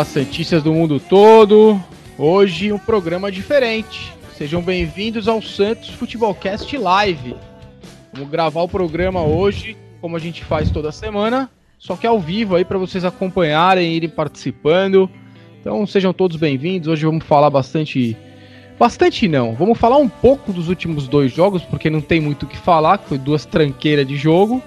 Fala Santistas do mundo todo. Hoje um programa diferente. Sejam bem-vindos ao Santos Futebolcast Live. Vamos gravar o programa hoje, como a gente faz toda semana, só que ao vivo aí para vocês acompanharem, irem participando. Então sejam todos bem-vindos. Hoje vamos falar bastante bastante não. Vamos falar um pouco dos últimos dois jogos, porque não tem muito o que falar, que foi duas tranqueiras de jogo.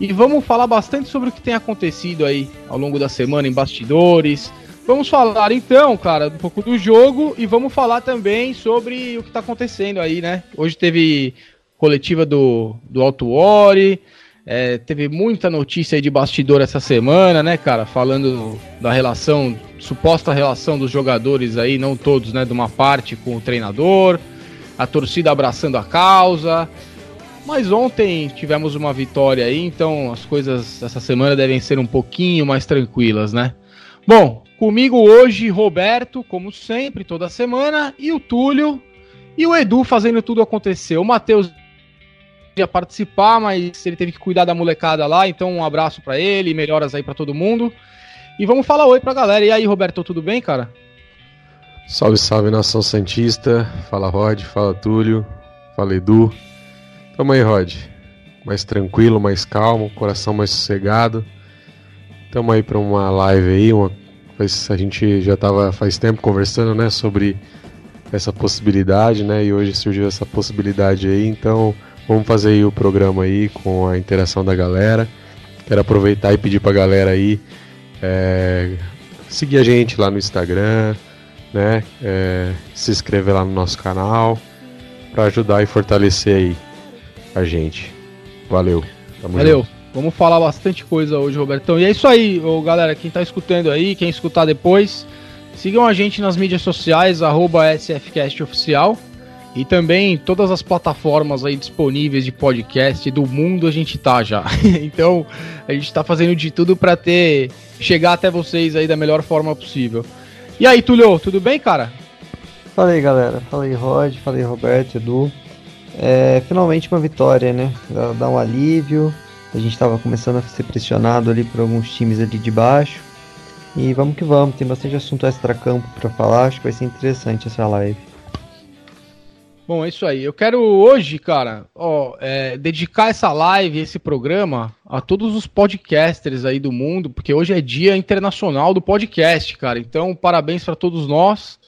E vamos falar bastante sobre o que tem acontecido aí ao longo da semana em bastidores. Vamos falar então, cara, um pouco do jogo e vamos falar também sobre o que está acontecendo aí, né? Hoje teve coletiva do, do Alto Ori, é, teve muita notícia aí de bastidor essa semana, né, cara? Falando da relação, suposta relação dos jogadores aí, não todos, né, de uma parte com o treinador, a torcida abraçando a causa. Mas ontem tivemos uma vitória aí, então as coisas essa semana devem ser um pouquinho mais tranquilas, né? Bom, comigo hoje Roberto, como sempre, toda semana, e o Túlio e o Edu fazendo tudo acontecer. O Matheus ia participar, mas ele teve que cuidar da molecada lá, então um abraço para ele, melhoras aí para todo mundo. E vamos falar oi pra galera. E aí, Roberto, tudo bem, cara? Salve, salve, nação Santista. Fala Rod, fala Túlio, fala Edu. Tamo aí, Rod. Mais tranquilo, mais calmo, coração mais sossegado. Tamo aí pra uma live aí, uma... a gente já tava faz tempo conversando, né, sobre essa possibilidade, né, e hoje surgiu essa possibilidade aí, então vamos fazer aí o programa aí com a interação da galera. Quero aproveitar e pedir pra galera aí é, seguir a gente lá no Instagram, né, é, se inscrever lá no nosso canal para ajudar e fortalecer aí a gente. Valeu. Valeu. Junto. Vamos falar bastante coisa hoje, Robertão. E é isso aí, galera. Quem tá escutando aí, quem escutar depois, sigam a gente nas mídias sociais, SFCastOficial. E também todas as plataformas aí disponíveis de podcast do mundo a gente tá já. então a gente tá fazendo de tudo para ter chegar até vocês aí da melhor forma possível. E aí, Tulio, tudo bem, cara? Fala aí, galera. Fala aí, Rod. Fala aí, Roberto, Edu. É, finalmente uma vitória, né? Dá um alívio. A gente estava começando a ser pressionado ali por alguns times ali de baixo. E vamos que vamos, tem bastante assunto extra-campo para falar, acho que vai ser interessante essa live. Bom, é isso aí. Eu quero hoje, cara, ó, é, dedicar essa live, esse programa, a todos os podcasters aí do mundo, porque hoje é Dia Internacional do Podcast, cara. Então, parabéns para todos nós.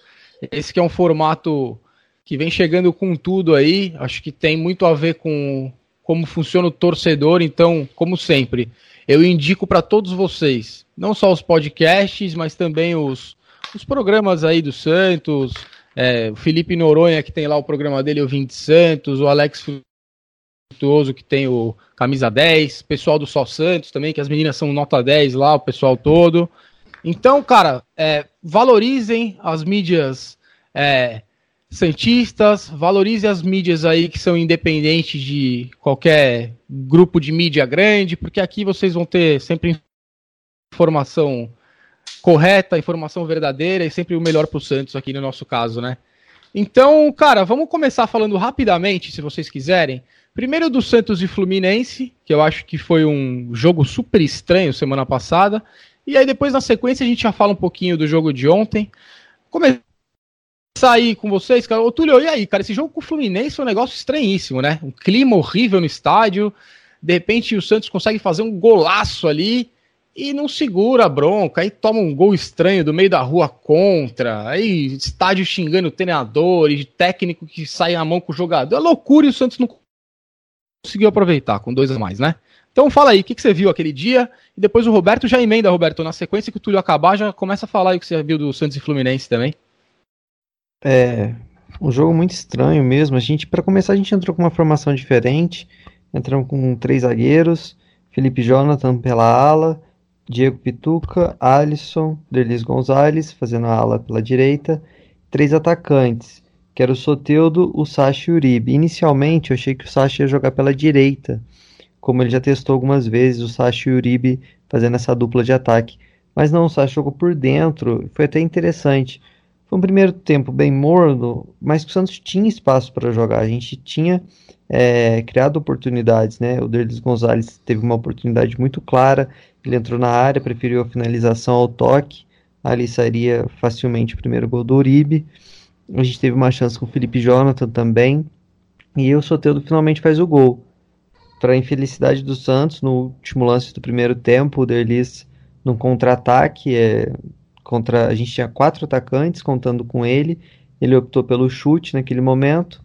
Esse que é um formato que vem chegando com tudo aí. Acho que tem muito a ver com como funciona o torcedor. Então, como sempre, eu indico para todos vocês, não só os podcasts, mas também os, os programas aí do Santos. É, o Felipe Noronha, que tem lá o programa dele, o 20 Santos, o Alex Frutuoso, que tem o Camisa 10, pessoal do Só Santos também, que as meninas são nota 10 lá, o pessoal todo. Então, cara, é, valorizem as mídias é, Santistas, valorize as mídias aí que são independentes de qualquer grupo de mídia grande, porque aqui vocês vão ter sempre informação correta, informação verdadeira e sempre o melhor para o Santos aqui no nosso caso, né? Então, cara, vamos começar falando rapidamente, se vocês quiserem. Primeiro do Santos e Fluminense, que eu acho que foi um jogo super estranho semana passada. E aí depois na sequência a gente já fala um pouquinho do jogo de ontem. Começar sair com vocês, cara. Ô, Túlio, e aí, cara? Esse jogo com o Fluminense é um negócio estranhíssimo, né? Um clima horrível no estádio. De repente o Santos consegue fazer um golaço ali e não segura a bronca. Aí toma um gol estranho do meio da rua contra. Aí estádio xingando o treinador e técnico que sai a mão com o jogador. É loucura e o Santos não conseguiu aproveitar com dois a mais, né? Então fala aí, o que, que você viu aquele dia? E depois o Roberto já emenda, Roberto, na sequência que o Túlio acabar, já começa a falar aí o que você viu do Santos e Fluminense também. É, um jogo muito estranho mesmo. A gente, para começar, a gente entrou com uma formação diferente. Entramos com três zagueiros, Felipe Jonathan pela ala, Diego Pituca, Alisson, Derlis Gonzalez fazendo a ala pela direita, três atacantes, que era o Soteudo, o Sacha e o Uribe. Inicialmente eu achei que o Sacha ia jogar pela direita, como ele já testou algumas vezes, o Sacha e o Uribe fazendo essa dupla de ataque. Mas não, o Sacha jogou por dentro, foi até interessante. Foi um primeiro tempo bem morno, mas o Santos tinha espaço para jogar. A gente tinha é, criado oportunidades, né? O Derlis Gonzalez teve uma oportunidade muito clara. Ele entrou na área, preferiu a finalização ao toque, ali sairia facilmente o primeiro gol do Uribe. A gente teve uma chance com o Felipe Jonathan também. E o Soteldo finalmente faz o gol. Para a infelicidade do Santos, no último lance do primeiro tempo, o Derlis num contra-ataque, é, contra, a gente tinha quatro atacantes contando com ele, ele optou pelo chute naquele momento,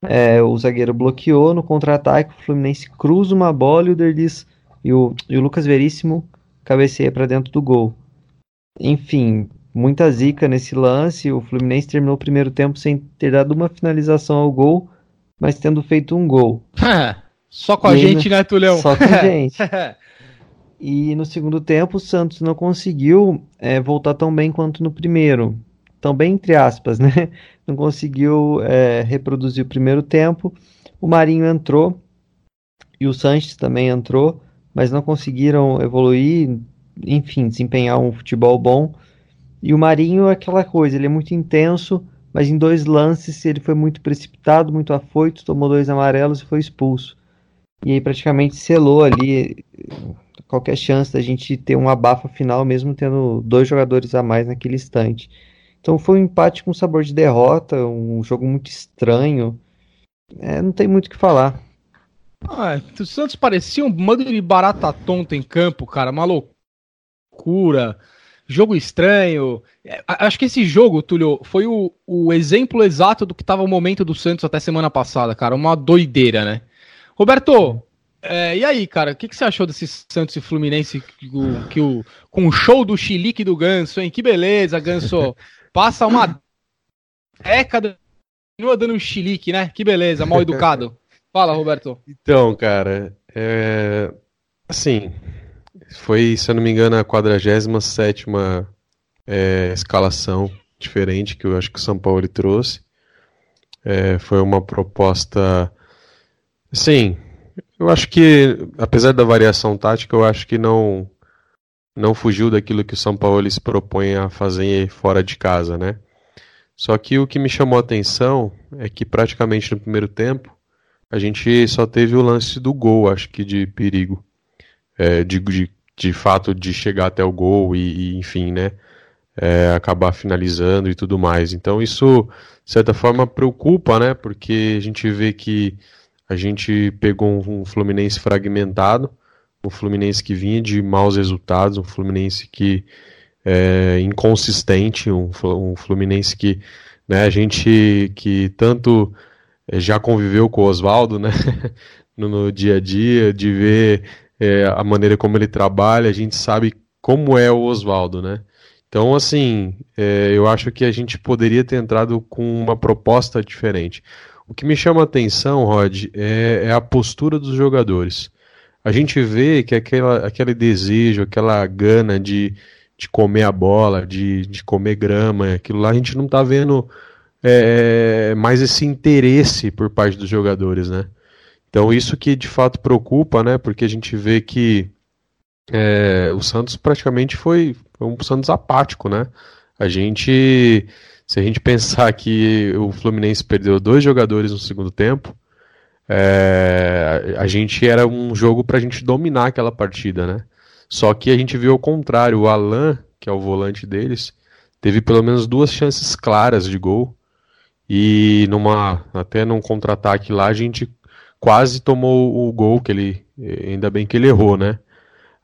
é, o zagueiro bloqueou no contra-ataque, o Fluminense cruza uma bola e o Derlis e o, e o Lucas Veríssimo cabeceia para dentro do gol. Enfim, muita zica nesse lance, o Fluminense terminou o primeiro tempo sem ter dado uma finalização ao gol, mas tendo feito um gol. Só com a gente, né, Tulhão? Só com a gente. e no segundo tempo, o Santos não conseguiu é, voltar tão bem quanto no primeiro. Tão bem, entre aspas, né? Não conseguiu é, reproduzir o primeiro tempo. O Marinho entrou e o Sanches também entrou, mas não conseguiram evoluir, enfim, desempenhar um futebol bom. E o Marinho é aquela coisa, ele é muito intenso, mas em dois lances ele foi muito precipitado, muito afoito, tomou dois amarelos e foi expulso. E aí praticamente selou ali qualquer chance da gente ter um abafa final, mesmo tendo dois jogadores a mais naquele instante. Então foi um empate com sabor de derrota, um jogo muito estranho. É, não tem muito o que falar. Ah, o Santos parecia um bando de barata tonta em campo, cara, uma loucura, jogo estranho. É, acho que esse jogo, Túlio, foi o, o exemplo exato do que estava o momento do Santos até semana passada, cara, uma doideira, né? Roberto, é, e aí, cara, o que, que, você achou desse Santos e Fluminense que, o, que o, com o show do chilique do Ganso, hein? Que beleza, Ganso. Passa uma década continua dando um chilique, né? Que beleza, mal educado. Fala, Roberto. Então, cara, é... assim, foi, se eu não me engano, a 47 é, escalação diferente que eu acho que o São Paulo trouxe. É, foi uma proposta Sim, eu acho que, apesar da variação tática, eu acho que não não fugiu daquilo que o São Paulo se propõe a fazer fora de casa, né? Só que o que me chamou a atenção é que praticamente no primeiro tempo a gente só teve o lance do gol, acho que de perigo, é, de, de, de fato de chegar até o gol e, e enfim, né? É, acabar finalizando e tudo mais. Então isso, de certa forma, preocupa, né? Porque a gente vê que a gente pegou um Fluminense fragmentado, um Fluminense que vinha de maus resultados, um Fluminense que é inconsistente, um, um Fluminense que né, a gente que tanto é, já conviveu com o Oswaldo né, no, no, dia a dia, de ver é, a maneira como ele trabalha, a gente sabe como é o Oswaldo, né? Então, assim, é, eu acho que a gente poderia ter entrado com uma proposta diferente. O que me chama a atenção, Rod, é, é a postura dos jogadores. A gente vê que aquela, aquele desejo, aquela gana de, de comer a bola, de, de comer grama, aquilo lá a gente não está vendo é, mais esse interesse por parte dos jogadores, né? Então isso que de fato preocupa, né? Porque a gente vê que é, o Santos praticamente foi, foi um Santos apático, né? A gente se a gente pensar que o Fluminense perdeu dois jogadores no segundo tempo, é, a gente era um jogo para a gente dominar aquela partida, né? Só que a gente viu o contrário, o Alan, que é o volante deles, teve pelo menos duas chances claras de gol e numa até num contra-ataque lá a gente quase tomou o gol que ele ainda bem que ele errou, né?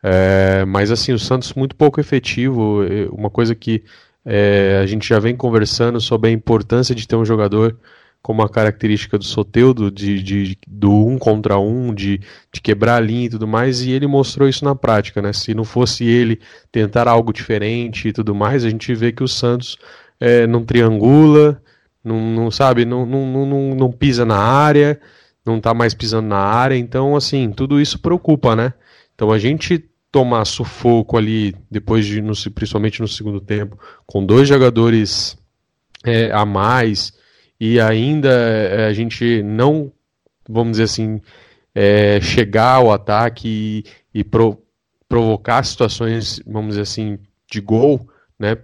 É, mas assim o Santos muito pouco efetivo, uma coisa que é, a gente já vem conversando sobre a importância de ter um jogador como a característica do Soteudo, de, de, do um contra um, de, de quebrar a linha e tudo mais, e ele mostrou isso na prática, né? Se não fosse ele tentar algo diferente e tudo mais, a gente vê que o Santos é, não triangula, não, não sabe, não, não, não, não pisa na área, não está mais pisando na área, então assim, tudo isso preocupa, né? Então a gente tomar sufoco ali, depois de, no, principalmente no segundo tempo, com dois jogadores é, a mais, e ainda é, a gente não, vamos dizer assim, é, chegar ao ataque e, e pro, provocar situações, vamos dizer assim, de gol, né?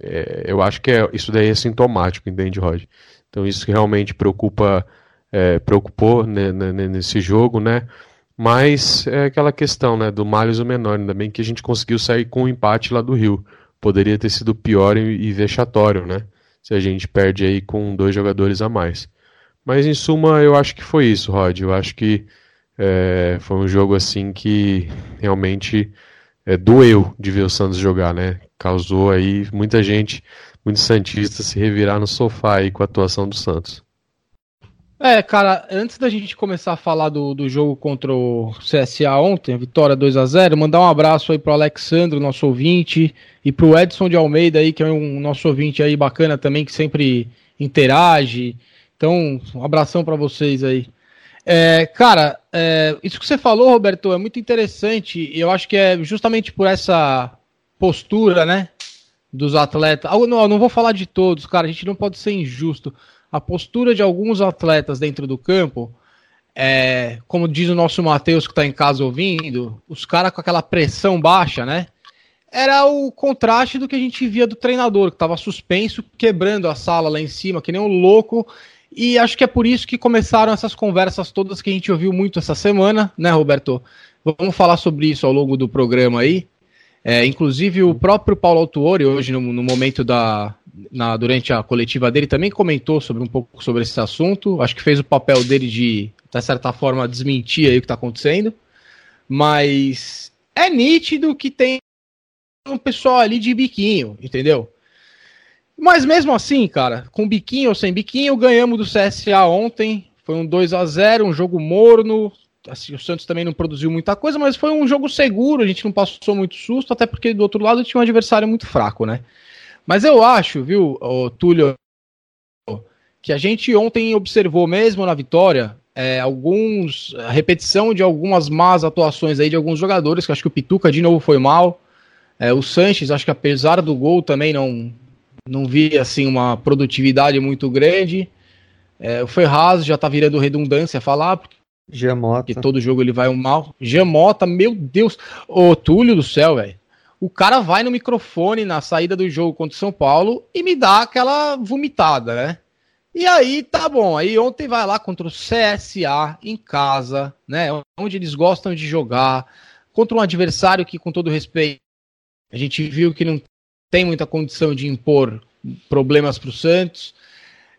É, eu acho que é, isso daí é sintomático, entende, Roger? Então isso realmente preocupa, é, preocupou né, nesse jogo, né? Mas é aquela questão, né, do males o menor, ainda bem que a gente conseguiu sair com o um empate lá do Rio, poderia ter sido pior e, e vexatório, né? Se a gente perde aí com dois jogadores a mais. Mas em suma, eu acho que foi isso, Rod. Eu acho que é, foi um jogo assim que realmente é, doeu de ver o Santos jogar, né? Causou aí muita gente, muitos santistas se revirar no sofá aí com a atuação do Santos. É, cara, antes da gente começar a falar do, do jogo contra o CSA ontem, vitória 2 a 0 mandar um abraço aí pro Alexandre, nosso ouvinte, e pro Edson de Almeida aí, que é um nosso ouvinte aí bacana também, que sempre interage. Então, um abração para vocês aí. É, cara, é, isso que você falou, Roberto, é muito interessante. E eu acho que é justamente por essa postura, né? Dos atletas. Ah, não, não vou falar de todos, cara. A gente não pode ser injusto a postura de alguns atletas dentro do campo, é, como diz o nosso Matheus que está em casa ouvindo, os caras com aquela pressão baixa, né? Era o contraste do que a gente via do treinador, que estava suspenso, quebrando a sala lá em cima, que nem um louco. E acho que é por isso que começaram essas conversas todas que a gente ouviu muito essa semana, né, Roberto? Vamos falar sobre isso ao longo do programa aí. É, inclusive o próprio Paulo Autuori, hoje no, no momento da, na, durante a coletiva dele, também comentou sobre um pouco sobre esse assunto. Acho que fez o papel dele de, de certa forma, desmentir aí o que está acontecendo. Mas é nítido que tem um pessoal ali de biquinho, entendeu? Mas mesmo assim, cara, com biquinho ou sem biquinho, ganhamos do CSA ontem. Foi um 2 a 0 um jogo morno. Assim, o Santos também não produziu muita coisa, mas foi um jogo seguro, a gente não passou muito susto, até porque do outro lado tinha um adversário muito fraco, né? Mas eu acho, viu, Túlio, que a gente ontem observou mesmo na vitória é, alguns a repetição de algumas más atuações aí de alguns jogadores, que acho que o Pituca de novo foi mal. É, o Sanches, acho que apesar do gol também não não vi assim uma produtividade muito grande. É, o Ferraz já tá virando redundância falar, porque Giamota. todo jogo ele vai um mal. Giamota, meu Deus. Ô, Túlio do céu, velho o cara vai no microfone na saída do jogo contra o São Paulo e me dá aquela vomitada, né? E aí tá bom. Aí ontem vai lá contra o CSA em casa, né? Onde eles gostam de jogar, contra um adversário que, com todo respeito, a gente viu que não tem muita condição de impor problemas para o Santos.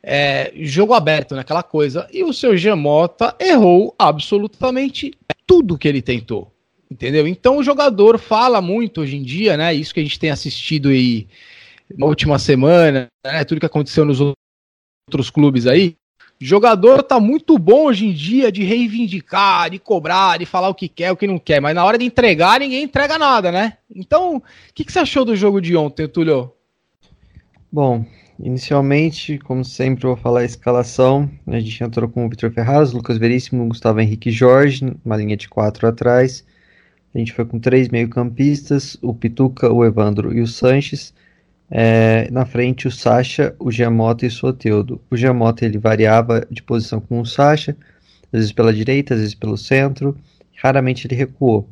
É, jogo aberto naquela coisa. E o seu Jamota errou absolutamente tudo que ele tentou. Entendeu? Então o jogador fala muito hoje em dia, né? Isso que a gente tem assistido aí na última semana, né? Tudo que aconteceu nos outros clubes aí. O jogador tá muito bom hoje em dia de reivindicar, de cobrar, de falar o que quer, o que não quer, mas na hora de entregar, ninguém entrega nada, né? Então, o que, que você achou do jogo de ontem, Túlio? Bom, inicialmente, como sempre, vou falar a escalação. A gente entrou com o Vitor Ferraz, Lucas Veríssimo, Gustavo Henrique Jorge, uma linha de quatro atrás. A gente foi com três meio-campistas: o Pituca, o Evandro e o Sanches. É, na frente, o Sacha, o Giamota e o Soteudo. O Giamota ele variava de posição com o Sacha, às vezes pela direita, às vezes pelo centro. Raramente ele recuou.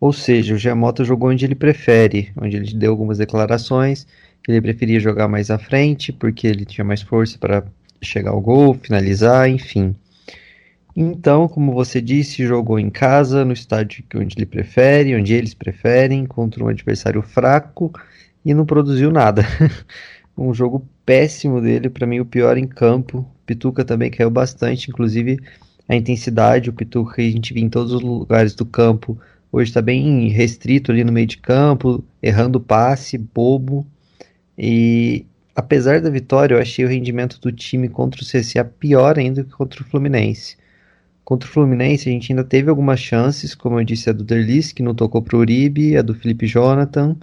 Ou seja, o Giamota jogou onde ele prefere, onde ele deu algumas declarações ele preferia jogar mais à frente, porque ele tinha mais força para chegar ao gol, finalizar, enfim. Então, como você disse, jogou em casa, no estádio onde ele prefere, onde eles preferem, contra um adversário fraco e não produziu nada. um jogo péssimo dele, para mim o pior em campo. Pituca também caiu bastante, inclusive a intensidade, o Pituca que a gente viu em todos os lugares do campo, hoje está bem restrito ali no meio de campo, errando passe, bobo. E apesar da vitória, eu achei o rendimento do time contra o CSA pior ainda que contra o Fluminense. Contra o Fluminense, a gente ainda teve algumas chances, como eu disse, a do Derlis, que não tocou pro Uribe, a do Felipe Jonathan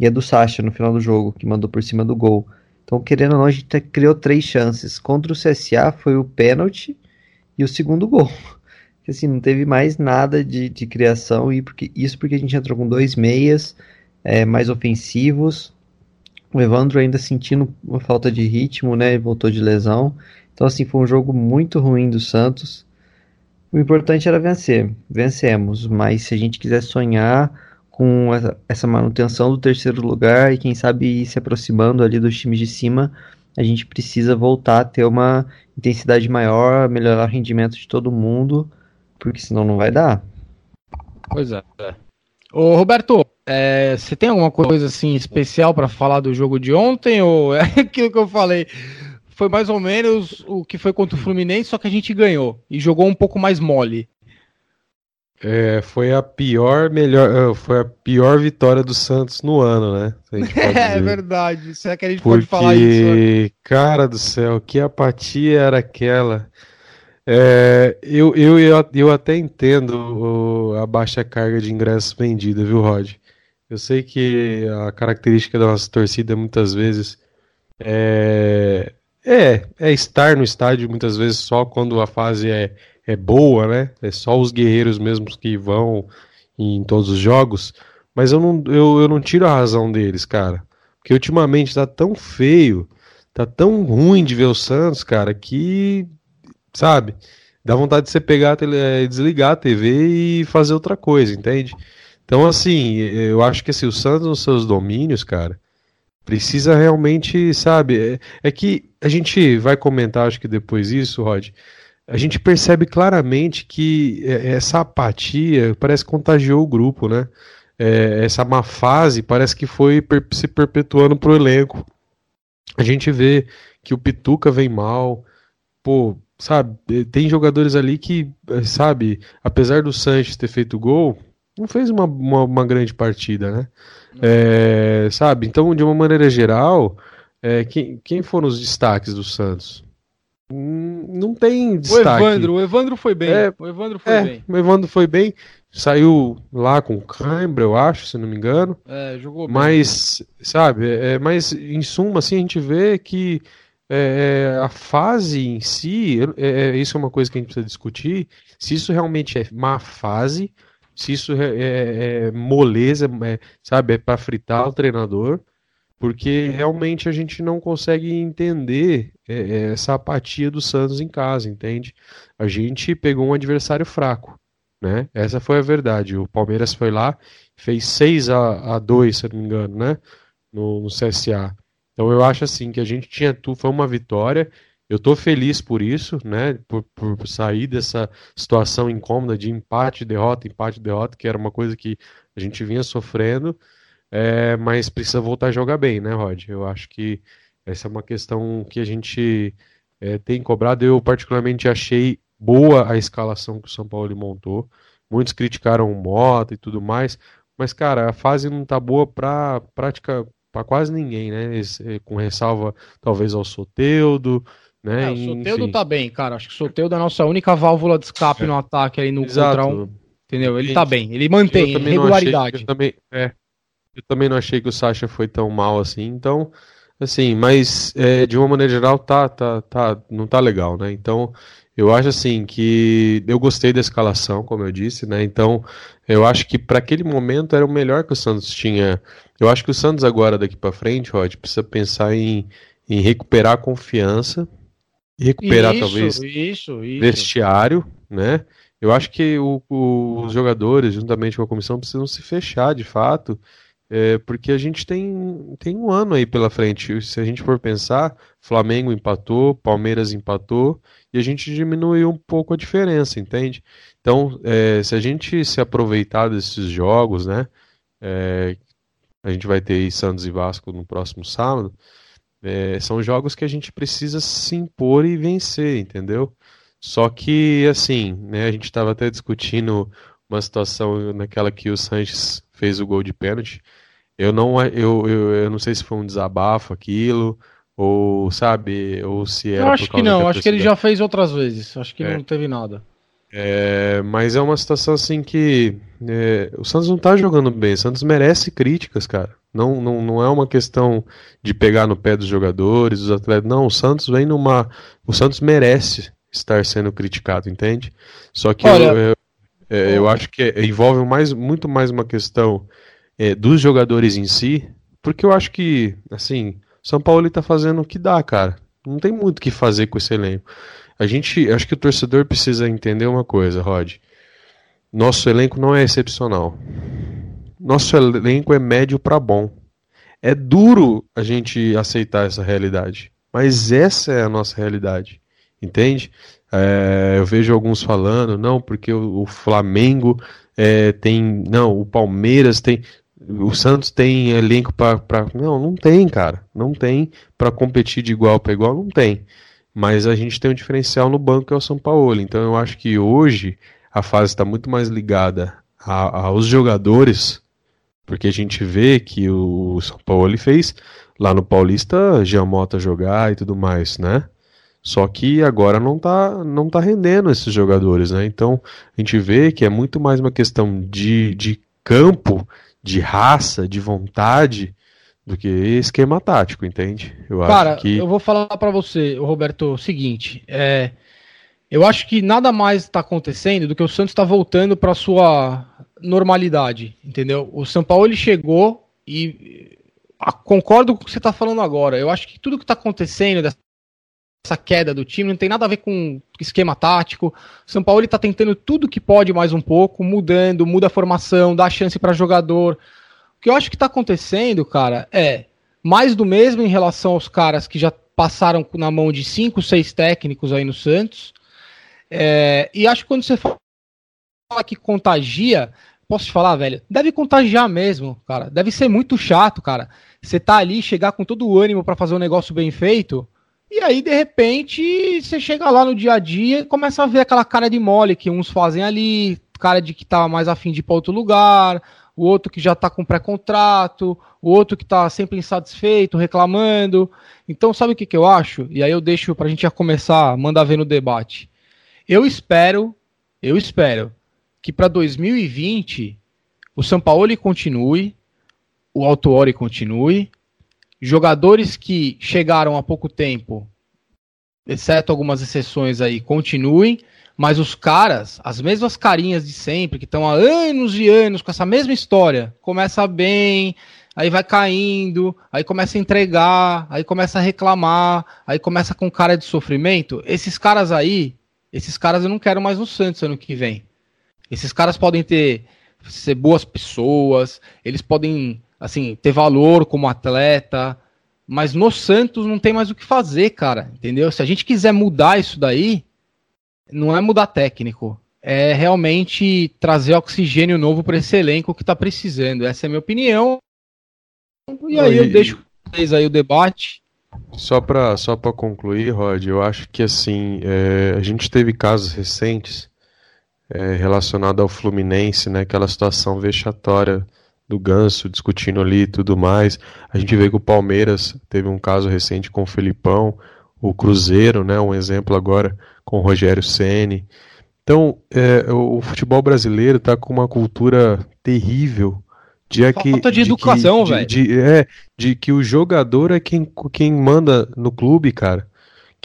e a do Sacha no final do jogo, que mandou por cima do gol. Então, querendo ou não, a gente criou três chances. Contra o CSA foi o pênalti e o segundo gol. Assim, não teve mais nada de, de criação, e porque, isso porque a gente entrou com dois meias é, mais ofensivos. O Evandro ainda sentindo uma falta de ritmo, né? Voltou de lesão. Então, assim, foi um jogo muito ruim do Santos. O importante era vencer. Vencemos, mas se a gente quiser sonhar com essa manutenção do terceiro lugar e quem sabe ir se aproximando ali dos times de cima, a gente precisa voltar a ter uma intensidade maior, melhorar o rendimento de todo mundo, porque senão não vai dar. Pois é. Ô, Roberto, é, você tem alguma coisa assim especial para falar do jogo de ontem? Ou é aquilo que eu falei? Foi mais ou menos o que foi contra o Fluminense, só que a gente ganhou e jogou um pouco mais mole. É, foi a pior, melhor, é, foi a pior vitória do Santos no ano, né? É verdade. Será que a gente Porque, pode falar isso? Cara do céu, que apatia era aquela? É, eu, eu, eu, até entendo a baixa carga de ingressos vendida, viu, Rod? Eu sei que a característica da nossa torcida muitas vezes é, é, é estar no estádio muitas vezes só quando a fase é, é boa, né? É só os guerreiros mesmos que vão em todos os jogos. Mas eu não, eu, eu não tiro a razão deles, cara. Porque ultimamente tá tão feio, tá tão ruim de ver o Santos, cara, que sabe? Dá vontade de você pegar, é, desligar a TV e fazer outra coisa, entende? Então, assim, eu acho que assim, o Santos nos seus domínios, cara, precisa realmente, sabe? É, é que a gente vai comentar, acho que depois isso, Rod. A gente percebe claramente que é, essa apatia parece que contagiou o grupo, né? É, essa má fase parece que foi per se perpetuando pro elenco. A gente vê que o Pituca vem mal, pô, sabe, eh, tem jogadores ali que, eh, sabe, apesar do Sanches ter feito gol, não fez uma, uma, uma grande partida, né? É, sabe, então, de uma maneira geral, é, quem, quem foram os destaques do Santos? Hum, não tem destaque. O Evandro, o Evandro foi bem. É, o Evandro foi é, bem. O Evandro foi bem. Saiu lá com cãibra, eu acho, se não me engano. É, jogou bem. Mas, sabe, é, mas em suma, assim, a gente vê que é, é, a fase em si, é, é, isso é uma coisa que a gente precisa discutir, se isso realmente é má fase, se isso é, é, é moleza, é, sabe, é para fritar o treinador, porque realmente a gente não consegue entender essa apatia do Santos em casa, entende? A gente pegou um adversário fraco, né? Essa foi a verdade. O Palmeiras foi lá, fez 6 a, a 2, se não me engano, né? No, no CSA. Então eu acho assim que a gente tinha tudo, foi uma vitória. Eu estou feliz por isso, né? Por, por, sair dessa situação incômoda de empate, derrota, empate, derrota, que era uma coisa que a gente vinha sofrendo, é, mas precisa voltar a jogar bem, né, Rod? Eu acho que essa é uma questão que a gente é, tem cobrado. Eu particularmente achei boa a escalação que o São Paulo montou. Muitos criticaram o Mota e tudo mais, mas cara, a fase não tá boa para prática para quase ninguém, né? Com ressalva talvez ao Soteudo, né? É, o Soteudo Enfim. tá bem, cara. Acho que o Soteudo é a nossa única válvula de escape é. no ataque aí no Exato. contra um. Entendeu? Ele tá bem, ele mantém regularidade. Achei, eu, também, é, eu também não achei que o Sacha foi tão mal assim, então, assim, mas é, de uma maneira geral tá, tá, tá, não tá legal, né? Então, eu acho assim que eu gostei da escalação, como eu disse, né? Então, eu acho que para aquele momento era o melhor que o Santos tinha. Eu acho que o Santos agora daqui para frente, Rod, precisa pensar em, em recuperar a confiança, recuperar isso, talvez isso, isso. vestiário, né? Eu acho que o, o, os jogadores, juntamente com a comissão, precisam se fechar de fato é, porque a gente tem, tem um ano aí pela frente. Se a gente for pensar, Flamengo empatou, Palmeiras empatou e a gente diminuiu um pouco a diferença, entende? Então, é, se a gente se aproveitar desses jogos, né? É, a gente vai ter aí Santos e Vasco no próximo sábado. É, são jogos que a gente precisa se impor e vencer, entendeu? Só que, assim, né, a gente estava até discutindo uma situação naquela que o Sanches fez o gol de pênalti. Eu não, eu, eu, eu não sei se foi um desabafo aquilo, ou sabe, ou se era. Eu acho que não, acho que ele já fez outras vezes, acho que é. não teve nada. É, mas é uma situação assim que é, o Santos não tá jogando bem, o Santos merece críticas, cara. Não, não, não é uma questão de pegar no pé dos jogadores, dos atletas. Não, o Santos vem numa. O Santos merece estar sendo criticado, entende? Só que Olha, eu, eu, é, eu acho que envolve mais, muito mais uma questão é, dos jogadores em si, porque eu acho que, assim, São Paulo está fazendo o que dá, cara. Não tem muito o que fazer com esse elenco. A gente, acho que o torcedor precisa entender uma coisa, Rod. Nosso elenco não é excepcional. Nosso elenco é médio para bom. É duro a gente aceitar essa realidade, mas essa é a nossa realidade, entende? É, eu vejo alguns falando, não, porque o, o Flamengo é, tem. Não, o Palmeiras tem. O Santos tem elenco para. Não, não tem, cara. Não tem para competir de igual para igual, não tem. Mas a gente tem um diferencial no banco que é o São Paulo. Então eu acho que hoje a fase está muito mais ligada a, aos jogadores, porque a gente vê que o São Paulo fez lá no Paulista Giamota jogar e tudo mais, né? Só que agora não tá, não tá rendendo esses jogadores, né? Então a gente vê que é muito mais uma questão de, de campo, de raça, de vontade, do que esquema tático, entende? Eu Cara, que... eu vou falar para você, Roberto, o seguinte, é, eu acho que nada mais está acontecendo do que o Santos está voltando para sua normalidade, entendeu? O São Paulo ele chegou e a, concordo com o que você está falando agora. Eu acho que tudo que está acontecendo essa queda do time não tem nada a ver com esquema tático. São Paulo está tentando tudo que pode mais um pouco, mudando, muda a formação, dá chance para jogador. O que eu acho que está acontecendo, cara, é mais do mesmo em relação aos caras que já passaram na mão de cinco, seis técnicos aí no Santos. É, e acho que quando você fala que contagia, posso te falar, velho, deve contagiar mesmo, cara. Deve ser muito chato, cara. Você tá ali, chegar com todo o ânimo para fazer um negócio bem feito, e aí, de repente, você chega lá no dia a dia e começa a ver aquela cara de mole que uns fazem ali, cara de que tá mais afim de ir para outro lugar, o outro que já tá com pré-contrato, o outro que tá sempre insatisfeito, reclamando. Então, sabe o que, que eu acho? E aí eu deixo pra gente já começar mandar ver no debate. Eu espero, eu espero que para 2020 o São Paulo continue, o Autuori continue, jogadores que chegaram há pouco tempo, exceto algumas exceções aí, continuem, mas os caras, as mesmas carinhas de sempre, que estão há anos e anos com essa mesma história, começa bem, aí vai caindo, aí começa a entregar, aí começa a reclamar, aí começa com cara de sofrimento. Esses caras aí, esses caras eu não quero mais no Santos ano que vem. Esses caras podem ter ser boas pessoas, eles podem assim ter valor como atleta, mas no Santos não tem mais o que fazer, cara, entendeu? Se a gente quiser mudar isso daí, não é mudar técnico, é realmente trazer oxigênio novo para esse elenco que está precisando. Essa é a minha opinião. E aí eu deixo vocês aí o debate. Só para só concluir, Rod, eu acho que assim, é, a gente teve casos recentes é, relacionados ao Fluminense, né, aquela situação vexatória do Ganso discutindo ali e tudo mais. A gente vê que o Palmeiras teve um caso recente com o Felipão, o Cruzeiro, né, um exemplo agora com o Rogério Ceni. Então, é, o futebol brasileiro está com uma cultura terrível de é que, Falta de, de educação, velho. De, de, é, de que o jogador é quem, quem manda no clube, cara.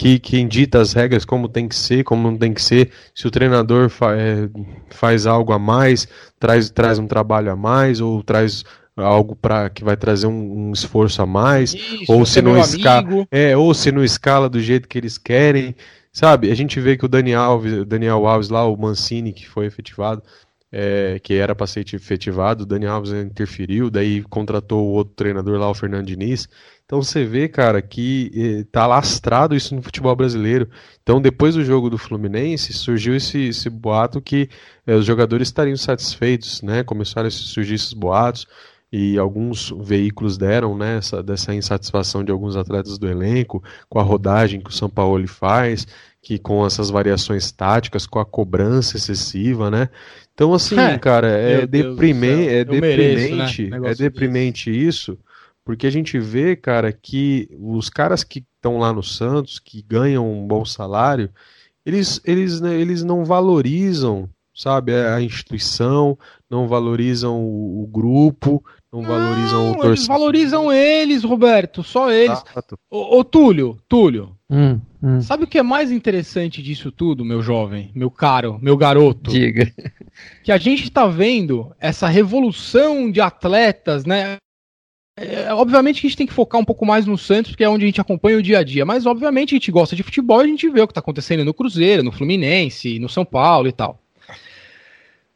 Que, quem dita as regras, como tem que ser, como não tem que ser. Se o treinador fa, é, faz algo a mais, traz, traz um trabalho a mais, ou traz algo para que vai trazer um, um esforço a mais, Isso, ou se não escala, é, ou se não escala do jeito que eles querem, sabe? A gente vê que o Daniel Alves, Daniel Alves lá, o Mancini que foi efetivado, é, que era para ser efetivado, o Dani Alves interferiu, daí contratou o outro treinador lá, o Fernando Diniz. Então você vê, cara, que eh, tá lastrado isso no futebol brasileiro. Então depois do jogo do Fluminense, surgiu esse, esse boato que eh, os jogadores estariam satisfeitos, né? Começaram a surgir esses boatos e alguns veículos deram né, essa, dessa insatisfação de alguns atletas do elenco com a rodagem que o São Paulo faz, que com essas variações táticas, com a cobrança excessiva, né? Então, assim, é, cara, é, deprime é deprimente, mereço, né? é deprimente isso, porque a gente vê, cara, que os caras que estão lá no Santos, que ganham um bom salário, eles, eles, né, eles não valorizam, sabe, a instituição, não valorizam o, o grupo, não, não valorizam o torcedor. Eles valorizam eles, Roberto, só eles. Ô, ô, Túlio, Túlio, hum, hum. sabe o que é mais interessante disso tudo, meu jovem, meu caro, meu garoto? Diga. Que a gente está vendo essa revolução de atletas, né? É, obviamente que a gente tem que focar um pouco mais no Santos, porque é onde a gente acompanha o dia a dia, mas obviamente a gente gosta de futebol e a gente vê o que está acontecendo no Cruzeiro, no Fluminense, no São Paulo e tal.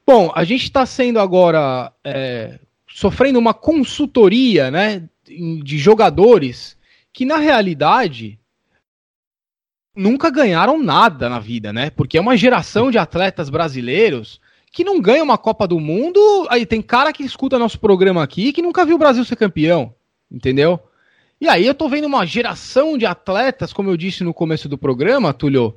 Bom, a gente está sendo agora é, sofrendo uma consultoria né, de jogadores que, na realidade, nunca ganharam nada na vida, né? Porque é uma geração de atletas brasileiros que não ganha uma Copa do Mundo. Aí tem cara que escuta nosso programa aqui que nunca viu o Brasil ser campeão, entendeu? E aí eu tô vendo uma geração de atletas, como eu disse no começo do programa, Tulio,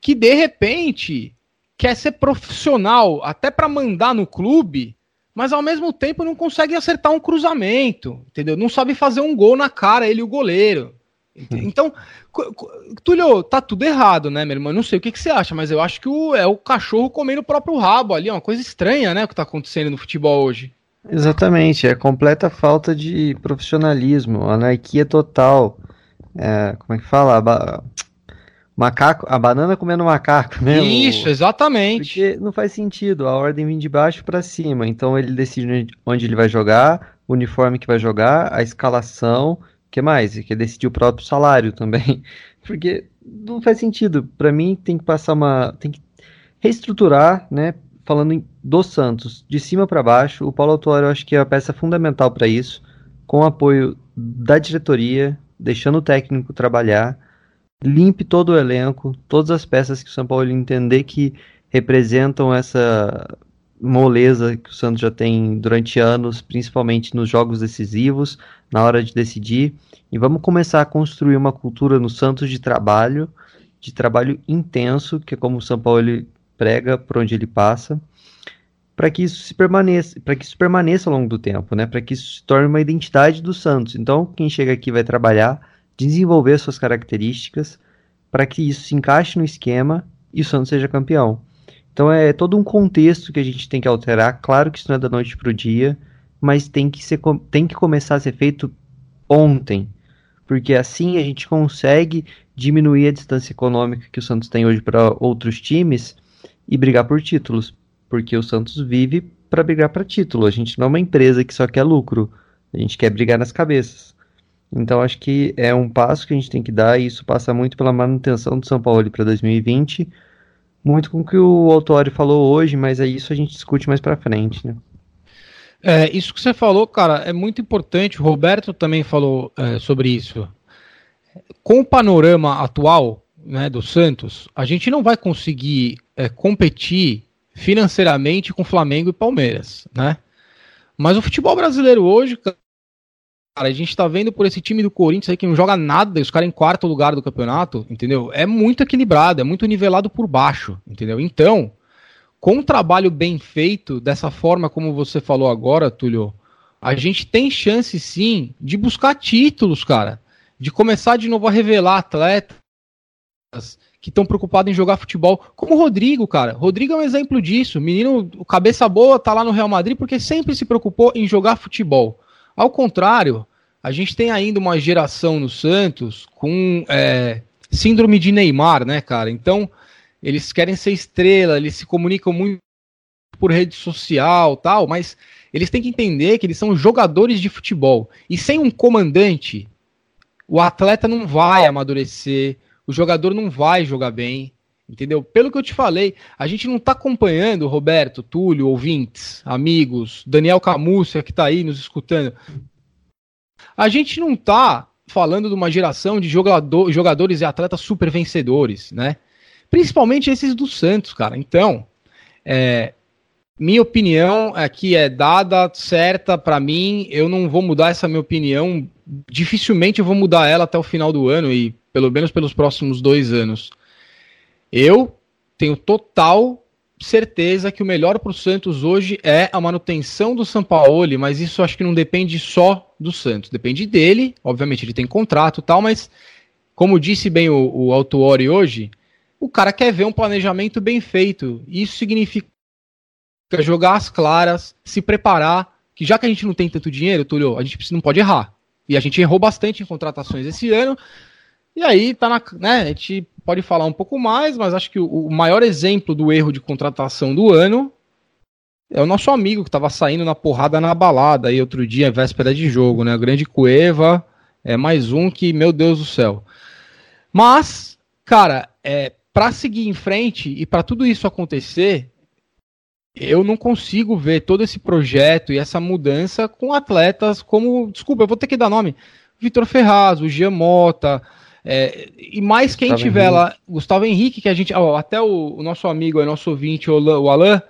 que de repente quer ser profissional até para mandar no clube, mas ao mesmo tempo não consegue acertar um cruzamento, entendeu? Não sabe fazer um gol na cara ele e o goleiro. Então, Túlio, tá tudo errado, né, meu irmão? Não sei o que, que você acha, mas eu acho que o, é o cachorro comendo o próprio rabo ali. É uma coisa estranha, né, o que tá acontecendo no futebol hoje. Exatamente, é completa falta de profissionalismo, anarquia total. É, como é que fala? A macaco, a banana comendo macaco, né? Isso, exatamente. Porque não faz sentido, a ordem vem de baixo para cima. Então ele decide onde ele vai jogar, o uniforme que vai jogar, a escalação, que mais? Que decidir o próprio salário também. Porque não faz sentido. Para mim tem que passar uma, tem que reestruturar, né? Falando em, do Santos, de cima para baixo, o Paulo Autuário eu acho que é a peça fundamental para isso, com o apoio da diretoria, deixando o técnico trabalhar, limpe todo o elenco, todas as peças que o São Paulo entender que representam essa moleza que o Santos já tem durante anos, principalmente nos jogos decisivos, na hora de decidir. E vamos começar a construir uma cultura no Santos de trabalho, de trabalho intenso, que é como o São Paulo prega por onde ele passa, para que isso se permaneça, para que isso permaneça ao longo do tempo, né? Para que isso se torne uma identidade do Santos. Então, quem chega aqui vai trabalhar, desenvolver suas características, para que isso se encaixe no esquema e o Santos seja campeão. Então é todo um contexto que a gente tem que alterar. Claro que isso não é da noite para o dia, mas tem que, ser, tem que começar a ser feito ontem. Porque assim a gente consegue diminuir a distância econômica que o Santos tem hoje para outros times e brigar por títulos. Porque o Santos vive para brigar para título. A gente não é uma empresa que só quer lucro. A gente quer brigar nas cabeças. Então acho que é um passo que a gente tem que dar e isso passa muito pela manutenção do São Paulo para 2020 muito com o que o Autório falou hoje, mas é isso a gente discute mais para frente, né? É, isso que você falou, cara, é muito importante. O Roberto também falou é, sobre isso. Com o panorama atual né, do Santos, a gente não vai conseguir é, competir financeiramente com Flamengo e Palmeiras, né? Mas o futebol brasileiro hoje, a gente tá vendo por esse time do Corinthians aí que não joga nada, os caras em quarto lugar do campeonato, entendeu? É muito equilibrado, é muito nivelado por baixo, entendeu? Então, com um trabalho bem feito, dessa forma como você falou agora, Túlio, a gente tem chance sim de buscar títulos, cara. De começar de novo a revelar atletas que estão preocupados em jogar futebol, como o Rodrigo, cara. Rodrigo é um exemplo disso. Menino, cabeça boa, tá lá no Real Madrid porque sempre se preocupou em jogar futebol. Ao contrário, a gente tem ainda uma geração no Santos com é, síndrome de Neymar, né, cara? Então, eles querem ser estrela, eles se comunicam muito por rede social tal, mas eles têm que entender que eles são jogadores de futebol. E sem um comandante, o atleta não vai amadurecer, o jogador não vai jogar bem. Entendeu? Pelo que eu te falei, a gente não está acompanhando, Roberto, Túlio, ouvintes, amigos, Daniel Camúcia que está aí nos escutando. A gente não está falando de uma geração de jogador, jogadores e atletas super vencedores, né? Principalmente esses do Santos, cara. Então, é, minha opinião aqui é dada, certa para mim. Eu não vou mudar essa minha opinião. Dificilmente eu vou mudar ela até o final do ano e pelo menos pelos próximos dois anos. Eu tenho total certeza que o melhor para o Santos hoje é a manutenção do Sampaoli, mas isso acho que não depende só do Santos, depende dele, obviamente ele tem contrato e tal, mas como disse bem o, o Autuori hoje, o cara quer ver um planejamento bem feito, isso significa jogar as claras, se preparar, que já que a gente não tem tanto dinheiro, Túlio, a gente não pode errar, e a gente errou bastante em contratações esse ano, e aí tá na, né, a gente pode falar um pouco mais, mas acho que o, o maior exemplo do erro de contratação do ano é o nosso amigo que estava saindo na porrada na balada aí outro dia, véspera de jogo, né? O grande Cueva é mais um que, meu Deus do céu. Mas, cara, é para seguir em frente e para tudo isso acontecer, eu não consigo ver todo esse projeto e essa mudança com atletas como, desculpa, eu vou ter que dar nome, Vitor Ferraz, o Gia Mota, é, e mais quem Gustavo tiver Henrique. lá, Gustavo Henrique, que a gente, ó, até o, o, nosso amigo, o nosso ouvinte, o, o Alan,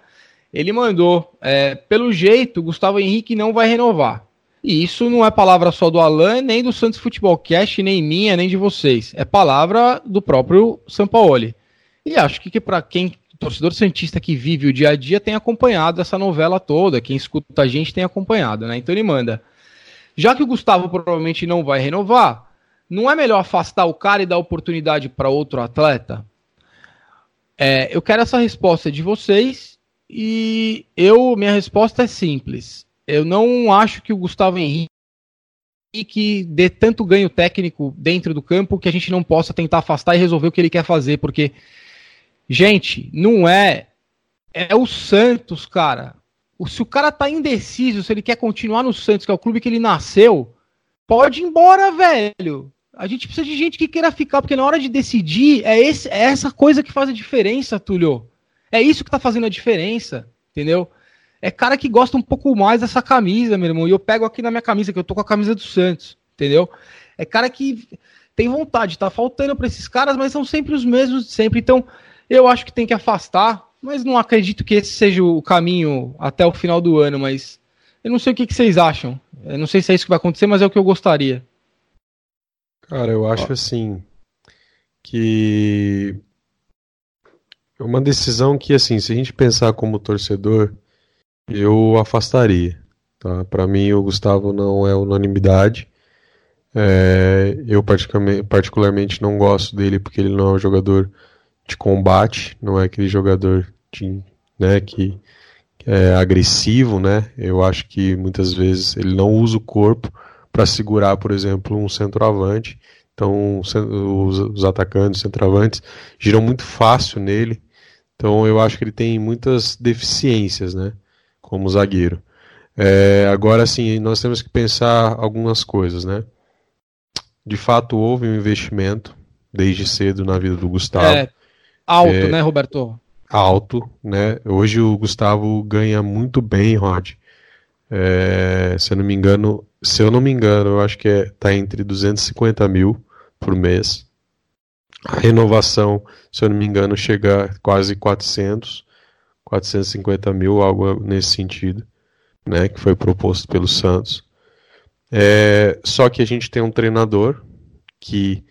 Ele mandou, é, pelo jeito, Gustavo Henrique não vai renovar. E isso não é palavra só do Alan, nem do Santos Futebol Cast, nem minha, nem de vocês. É palavra do próprio Sampaoli. E acho que, que para quem, torcedor santista que vive o dia a dia, tem acompanhado essa novela toda, quem escuta a gente tem acompanhado, né? Então ele manda. Já que o Gustavo provavelmente não vai renovar, não é melhor afastar o cara e dar oportunidade para outro atleta? É, eu quero essa resposta de vocês e eu minha resposta é simples. Eu não acho que o Gustavo Henrique dê tanto ganho técnico dentro do campo que a gente não possa tentar afastar e resolver o que ele quer fazer, porque gente, não é é o Santos, cara. Se o cara tá indeciso, se ele quer continuar no Santos, que é o clube que ele nasceu, pode ir embora, velho. A gente precisa de gente que queira ficar, porque na hora de decidir, é, esse, é essa coisa que faz a diferença, Túlio. É isso que tá fazendo a diferença, entendeu? É cara que gosta um pouco mais dessa camisa, meu irmão. E eu pego aqui na minha camisa, que eu tô com a camisa do Santos, entendeu? É cara que tem vontade, tá faltando para esses caras, mas são sempre os mesmos de sempre. Então, eu acho que tem que afastar, mas não acredito que esse seja o caminho até o final do ano, mas eu não sei o que, que vocês acham. Eu não sei se é isso que vai acontecer, mas é o que eu gostaria. Cara, eu acho assim que é uma decisão que assim, se a gente pensar como torcedor, eu afastaria. Tá? Para mim, o Gustavo não é unanimidade. É, eu particularmente, não gosto dele porque ele não é um jogador de combate, não é aquele jogador de, né, que, que é agressivo, né? Eu acho que muitas vezes ele não usa o corpo para segurar, por exemplo, um centroavante. Então, os, os atacantes, os centroavantes, giram muito fácil nele. Então, eu acho que ele tem muitas deficiências, né? Como zagueiro. É, agora, sim, nós temos que pensar algumas coisas, né? De fato, houve um investimento desde cedo na vida do Gustavo. É, alto, é, né, Roberto? Alto, né? Hoje o Gustavo ganha muito bem, Rod. É, se eu não me engano, se eu não me engano, eu acho que é, tá entre 250 mil por mês. A renovação, se eu não me engano, chega a quase 400, 450 mil, algo nesse sentido, né, que foi proposto pelo Santos. É, só que a gente tem um treinador que,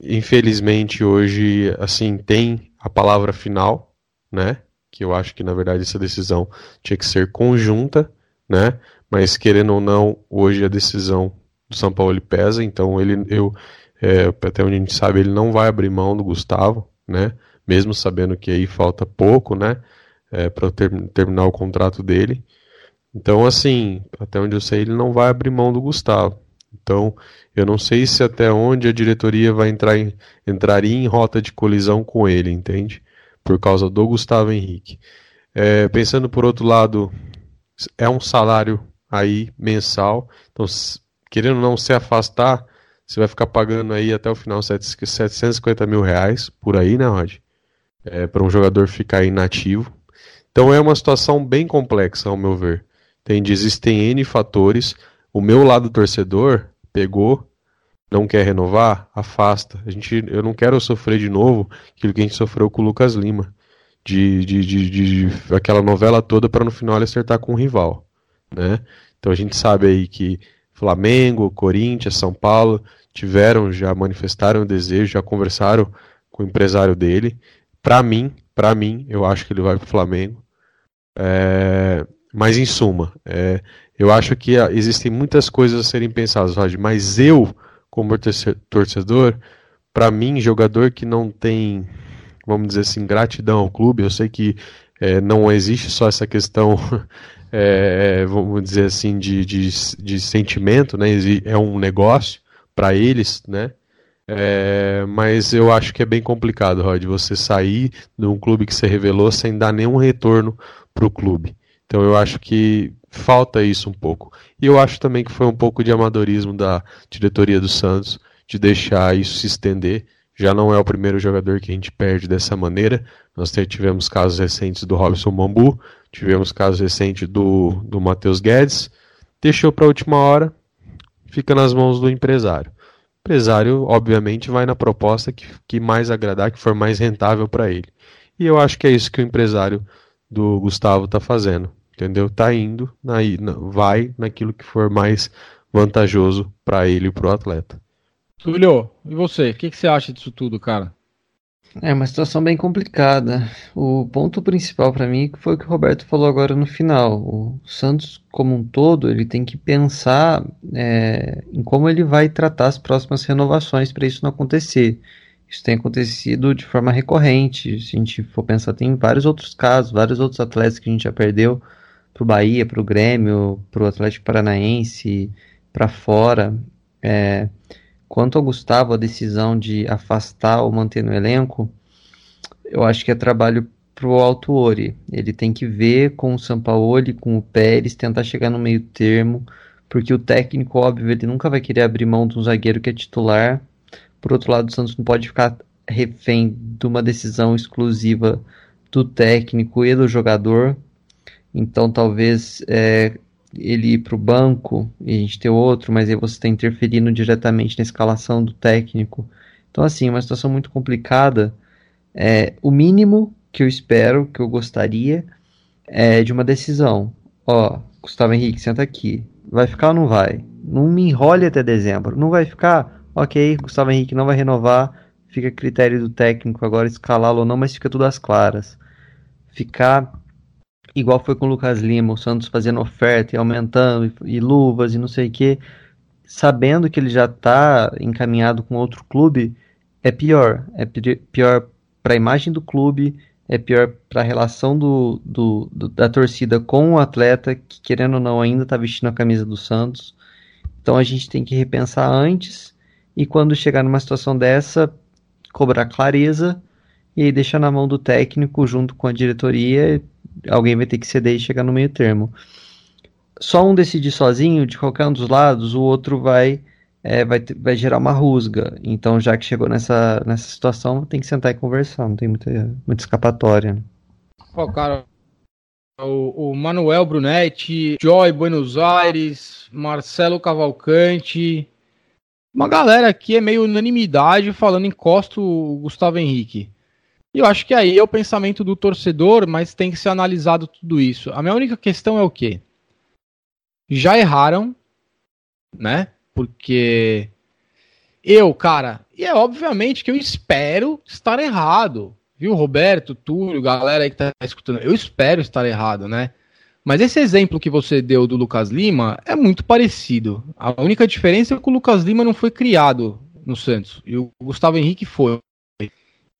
infelizmente, hoje, assim, tem a palavra final, né? que eu acho que na verdade essa decisão tinha que ser conjunta, né? Mas querendo ou não, hoje a decisão do São Paulo pesa, então ele, eu, é, até onde a gente sabe, ele não vai abrir mão do Gustavo, né? Mesmo sabendo que aí falta pouco, né? É, para ter, terminar o contrato dele. Então, assim, até onde eu sei, ele não vai abrir mão do Gustavo. Então, eu não sei se até onde a diretoria vai entrar em, entraria em rota de colisão com ele, entende? por causa do Gustavo Henrique. É, pensando por outro lado, é um salário aí mensal, então querendo não se afastar, você vai ficar pagando aí até o final 750 mil reais por aí, né, Rod? É, para um jogador ficar inativo. Então é uma situação bem complexa, ao meu ver. Entende? Existem N fatores. O meu lado torcedor pegou não quer renovar, afasta. A gente, eu não quero sofrer de novo aquilo que a gente sofreu com o Lucas Lima. De, de, de, de aquela novela toda para no final ele acertar com o rival. Né? Então a gente sabe aí que Flamengo, Corinthians, São Paulo tiveram, já manifestaram o desejo, já conversaram com o empresário dele. Para mim, para mim, eu acho que ele vai para o Flamengo. É, mas em suma, é, eu acho que existem muitas coisas a serem pensadas, Roger, mas eu como torcedor, para mim, jogador que não tem, vamos dizer assim, gratidão ao clube, eu sei que é, não existe só essa questão, é, vamos dizer assim, de, de, de sentimento, né? É um negócio para eles, né? É, mas eu acho que é bem complicado, Rod, você sair de um clube que você revelou sem dar nenhum retorno para o clube. Então eu acho que falta isso um pouco. E eu acho também que foi um pouco de amadorismo da diretoria do Santos de deixar isso se estender. Já não é o primeiro jogador que a gente perde dessa maneira. Nós tivemos casos recentes do Robson Bambu, tivemos casos recentes do, do Matheus Guedes. Deixou para a última hora, fica nas mãos do empresário. O empresário, obviamente, vai na proposta que, que mais agradar, que for mais rentável para ele. E eu acho que é isso que o empresário do Gustavo tá fazendo, entendeu? Tá indo, na, vai naquilo que for mais vantajoso para ele e para o atleta. Túlio, e você? O que, que você acha disso tudo, cara? É uma situação bem complicada. O ponto principal para mim foi o que o Roberto falou agora no final. O Santos, como um todo, ele tem que pensar é, em como ele vai tratar as próximas renovações para isso não acontecer. Isso tem acontecido de forma recorrente. Se a gente for pensar, tem vários outros casos, vários outros atletas que a gente já perdeu para o Bahia, para o Grêmio, para o Atlético Paranaense, para fora. É, Quanto ao Gustavo, a decisão de afastar ou manter no elenco, eu acho que é trabalho pro Altuori. Ele tem que ver com o Sampaoli, com o Pérez, tentar chegar no meio termo, porque o técnico, óbvio, ele nunca vai querer abrir mão de um zagueiro que é titular. Por outro lado, o Santos não pode ficar refém de uma decisão exclusiva do técnico e do jogador. Então, talvez é, ele ir para o banco e a gente ter outro, mas aí você está interferindo diretamente na escalação do técnico. Então, assim, é uma situação muito complicada. É, o mínimo que eu espero, que eu gostaria, é de uma decisão. Ó, Gustavo Henrique, senta aqui. Vai ficar ou não vai? Não me enrole até dezembro. Não vai ficar? Ok, Gustavo Henrique não vai renovar. Fica a critério do técnico agora escalá-lo ou não, mas fica tudo às claras. Ficar igual foi com o Lucas Lima, o Santos fazendo oferta e aumentando, e, e luvas e não sei o que, sabendo que ele já está encaminhado com outro clube, é pior. É pior para a imagem do clube, é pior para a relação do, do, do, da torcida com o atleta, que querendo ou não ainda está vestindo a camisa do Santos. Então a gente tem que repensar antes e quando chegar numa situação dessa, cobrar clareza e aí deixar na mão do técnico junto com a diretoria alguém vai ter que ceder e chegar no meio termo. Só um decidir sozinho, de qualquer um dos lados, o outro vai, é, vai, vai gerar uma rusga. Então, já que chegou nessa, nessa situação, tem que sentar e conversar, não tem muita, muita escapatória. Né? Pô, cara, o, o, Manuel Brunetti, Joy Buenos Aires, Marcelo Cavalcante. Uma galera aqui é meio unanimidade falando encosta o Gustavo Henrique. E eu acho que aí é o pensamento do torcedor, mas tem que ser analisado tudo isso. A minha única questão é o quê? Já erraram, né? Porque eu, cara, e é obviamente que eu espero estar errado. Viu, Roberto, Túlio, galera aí que tá escutando, eu espero estar errado, né? Mas esse exemplo que você deu do Lucas Lima é muito parecido. A única diferença é que o Lucas Lima não foi criado no Santos e o Gustavo Henrique foi.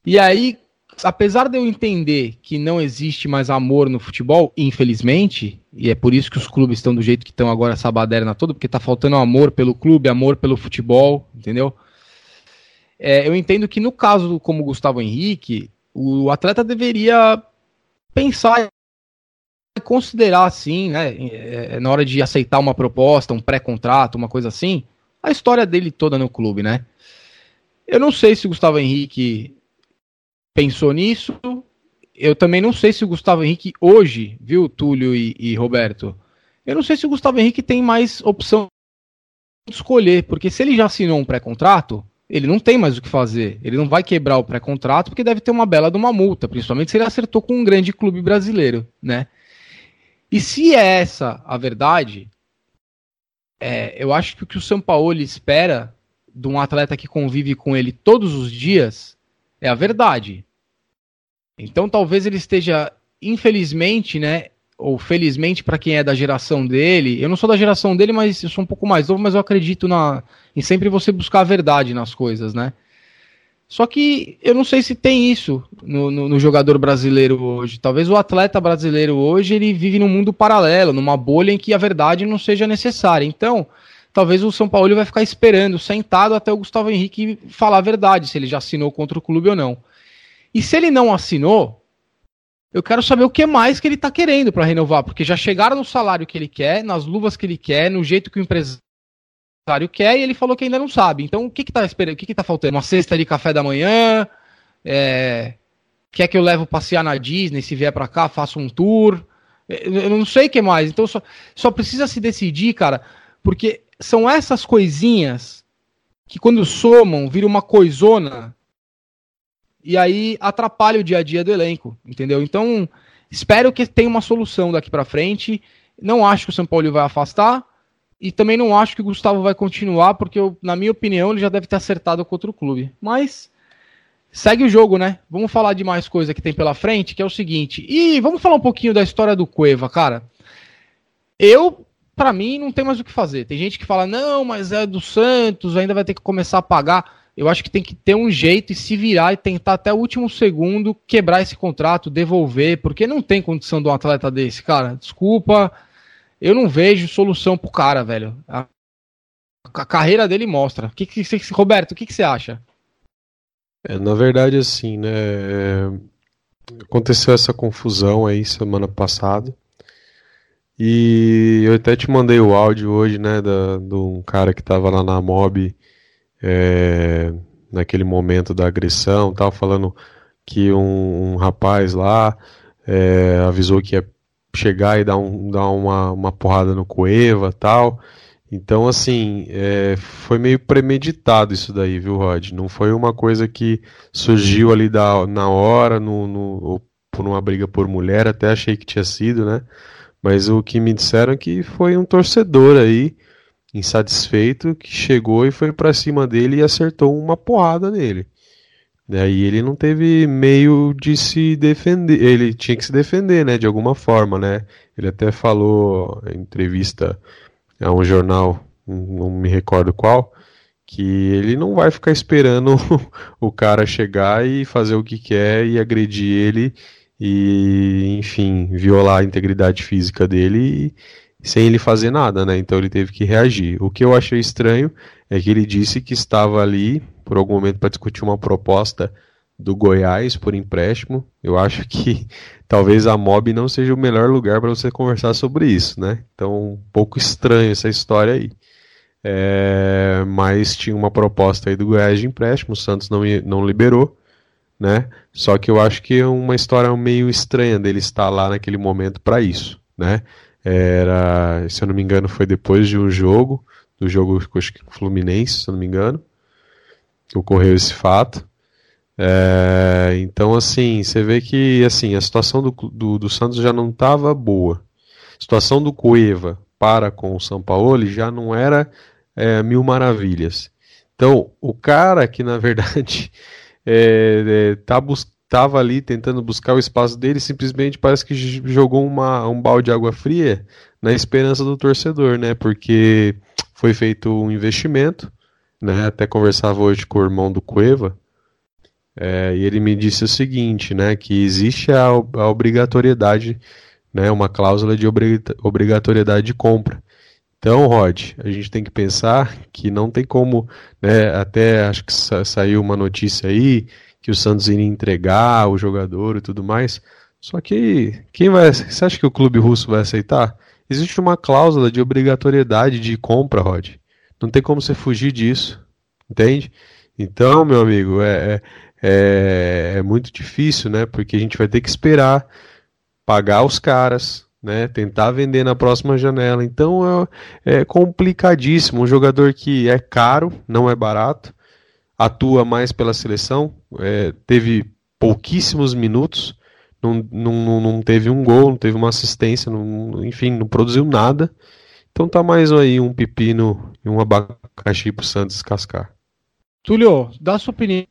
E aí, apesar de eu entender que não existe mais amor no futebol, infelizmente, e é por isso que os clubes estão do jeito que estão agora essa baderna toda, porque tá faltando amor pelo clube, amor pelo futebol, entendeu? É, eu entendo que no caso como o Gustavo Henrique, o atleta deveria pensar e considerar assim, né, é, na hora de aceitar uma proposta, um pré-contrato, uma coisa assim, a história dele toda no clube, né? Eu não sei se o Gustavo Henrique pensou nisso. Eu também não sei se o Gustavo Henrique hoje, viu, Túlio e, e Roberto? Eu não sei se o Gustavo Henrique tem mais opção de escolher, porque se ele já assinou um pré-contrato, ele não tem mais o que fazer. Ele não vai quebrar o pré-contrato porque deve ter uma bela de uma multa, principalmente se ele acertou com um grande clube brasileiro, né? E se é essa a verdade, é, eu acho que o que o São Paulo espera de um atleta que convive com ele todos os dias é a verdade. Então talvez ele esteja, infelizmente, né? Ou felizmente para quem é da geração dele, eu não sou da geração dele, mas eu sou um pouco mais novo, mas eu acredito na, em sempre você buscar a verdade nas coisas, né? Só que eu não sei se tem isso no, no, no, jogador brasileiro hoje. Talvez o atleta brasileiro hoje ele vive num mundo paralelo, numa bolha em que a verdade não seja necessária. Então, talvez o São Paulo vai ficar esperando, sentado até o Gustavo Henrique falar a verdade, se ele já assinou contra o clube ou não. E se ele não assinou, eu quero saber o que mais que ele está querendo para renovar, porque já chegaram no salário que ele quer, nas luvas que ele quer, no jeito que o empresário quer, e ele falou que ainda não sabe. Então, o que está esperando? O que está faltando? Uma cesta de café da manhã? É... Quer que eu levo passear na Disney? Se vier para cá, faço um tour? Eu não sei o que mais. Então, só, só precisa se decidir, cara, porque são essas coisinhas que, quando somam, vira uma coisona e aí atrapalha o dia a dia do elenco, entendeu? Então, Espero que tenha uma solução daqui para frente. Não acho que o São Paulo vai afastar. E também não acho que o Gustavo vai continuar, porque, eu, na minha opinião, ele já deve ter acertado com outro clube. Mas segue o jogo, né? Vamos falar de mais coisa que tem pela frente, que é o seguinte. E vamos falar um pouquinho da história do Cueva, cara. Eu, para mim, não tem mais o que fazer. Tem gente que fala, não, mas é do Santos, ainda vai ter que começar a pagar. Eu acho que tem que ter um jeito e se virar e tentar até o último segundo quebrar esse contrato, devolver, porque não tem condição de um atleta desse, cara. Desculpa, eu não vejo solução pro cara, velho. A, a carreira dele mostra. Que que, Roberto, o que, que você acha? É, na verdade, assim, né? É, aconteceu essa confusão aí semana passada. E eu até te mandei o áudio hoje, né, de um cara que tava lá na Mob é, naquele momento da agressão, tal, falando que um, um rapaz lá é, avisou que ia chegar e dar, um, dar uma, uma porrada no Cueva tal. Então, assim, é, foi meio premeditado isso daí, viu, Rod? Não foi uma coisa que surgiu ali da, na hora, no, no, por uma briga por mulher, até achei que tinha sido, né? Mas o que me disseram é que foi um torcedor aí, insatisfeito, que chegou e foi para cima dele e acertou uma porrada nele. Daí ele não teve meio de se defender, ele tinha que se defender, né, de alguma forma, né? Ele até falou em entrevista a um jornal, não me recordo qual, que ele não vai ficar esperando o cara chegar e fazer o que quer e agredir ele e, enfim, violar a integridade física dele sem ele fazer nada, né? Então ele teve que reagir. O que eu achei estranho é que ele disse que estava ali por algum momento para discutir uma proposta do Goiás por empréstimo. Eu acho que talvez a Mob não seja o melhor lugar para você conversar sobre isso, né? Então, um pouco estranho essa história aí. É, mas tinha uma proposta aí do Goiás de empréstimo, o Santos não, não liberou, né? Só que eu acho que é uma história meio estranha dele estar lá naquele momento para isso, né? Era, se eu não me engano, foi depois de um jogo, do jogo Fluminense, se eu não me engano ocorreu esse fato. É, então, assim, você vê que assim, a situação do, do, do Santos já não estava boa. A situação do Cueva para com o São Paulo já não era é, mil maravilhas. Então, o cara que na verdade é, é, tá estava ali tentando buscar o espaço dele, simplesmente parece que jogou uma, um balde de água fria na esperança do torcedor, né? Porque foi feito um investimento, né? Até conversava hoje com o irmão do Cueva, é, e ele me disse o seguinte, né? Que existe a, a obrigatoriedade, né? Uma cláusula de obrigatoriedade de compra. Então, Rod, a gente tem que pensar que não tem como, né? Até acho que sa saiu uma notícia aí que o Santos iria entregar o jogador e tudo mais. Só que quem vai? Você acha que o clube russo vai aceitar? Existe uma cláusula de obrigatoriedade de compra, Rod. Não tem como você fugir disso, entende? Então, meu amigo, é, é, é, é muito difícil, né? Porque a gente vai ter que esperar pagar os caras, né? Tentar vender na próxima janela. Então é, é complicadíssimo. Um jogador que é caro, não é barato, atua mais pela seleção, é, teve pouquíssimos minutos, não, não, não teve um gol, não teve uma assistência, não, enfim, não produziu nada. Então tá mais aí um pepino e um abacaxi pro Santos cascar. Túlio, dá sua opinião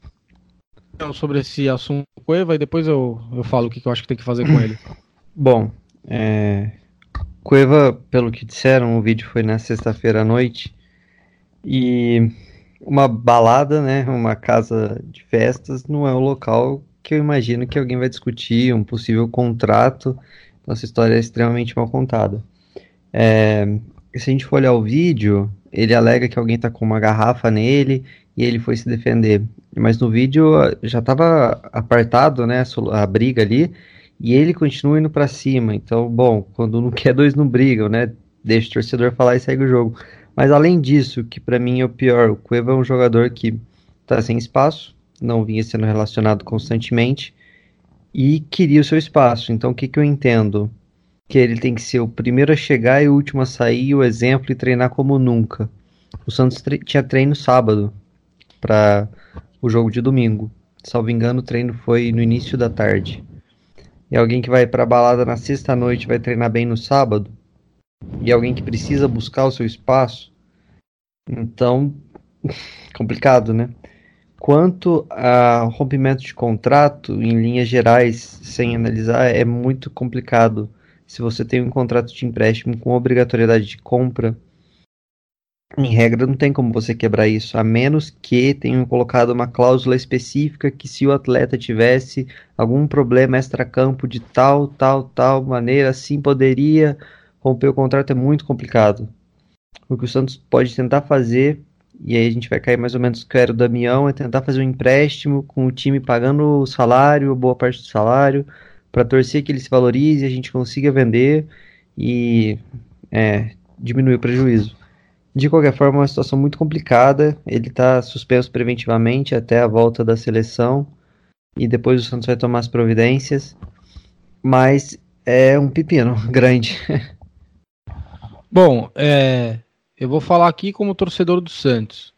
sobre esse assunto Cueva e depois eu, eu falo o que, eu acho que tem que fazer com ele. Bom, é... Cueva, pelo que disseram, o vídeo foi na sexta-feira à noite e uma balada, né, uma casa de festas não é o local que eu imagino que alguém vai discutir um possível contrato. Essa história é extremamente mal contada. É, se a gente for olhar o vídeo, ele alega que alguém tá com uma garrafa nele e ele foi se defender. Mas no vídeo ah, já estava apartado, né, a briga ali, e ele continua indo para cima. Então, bom, quando não quer, dois não brigam, né? Deixa o torcedor falar e segue o jogo. Mas além disso, que para mim é o pior, o Cueva é um jogador que tá sem espaço, não vinha sendo relacionado constantemente e queria o seu espaço. Então, o que, que eu entendo? que ele tem que ser o primeiro a chegar e o último a sair, o exemplo e treinar como nunca. O Santos tre tinha treino sábado para o jogo de domingo. Salvo engano, o treino foi no início da tarde. e alguém que vai pra balada na sexta-noite vai treinar bem no sábado, e alguém que precisa buscar o seu espaço, então, complicado, né? Quanto a rompimento de contrato, em linhas gerais, sem analisar, é muito complicado. Se você tem um contrato de empréstimo com obrigatoriedade de compra, em regra, não tem como você quebrar isso, a menos que tenham colocado uma cláusula específica que se o atleta tivesse algum problema extra-campo de tal, tal, tal maneira, assim poderia romper o contrato. É muito complicado. O que o Santos pode tentar fazer, e aí a gente vai cair mais ou menos que era o Damião, é tentar fazer um empréstimo com o time pagando o salário, boa parte do salário, para torcer que ele se valorize, a gente consiga vender e é, diminuir o prejuízo. De qualquer forma, é uma situação muito complicada. Ele está suspenso preventivamente até a volta da seleção e depois o Santos vai tomar as providências. Mas é um pepino grande. Bom, é, eu vou falar aqui como torcedor do Santos.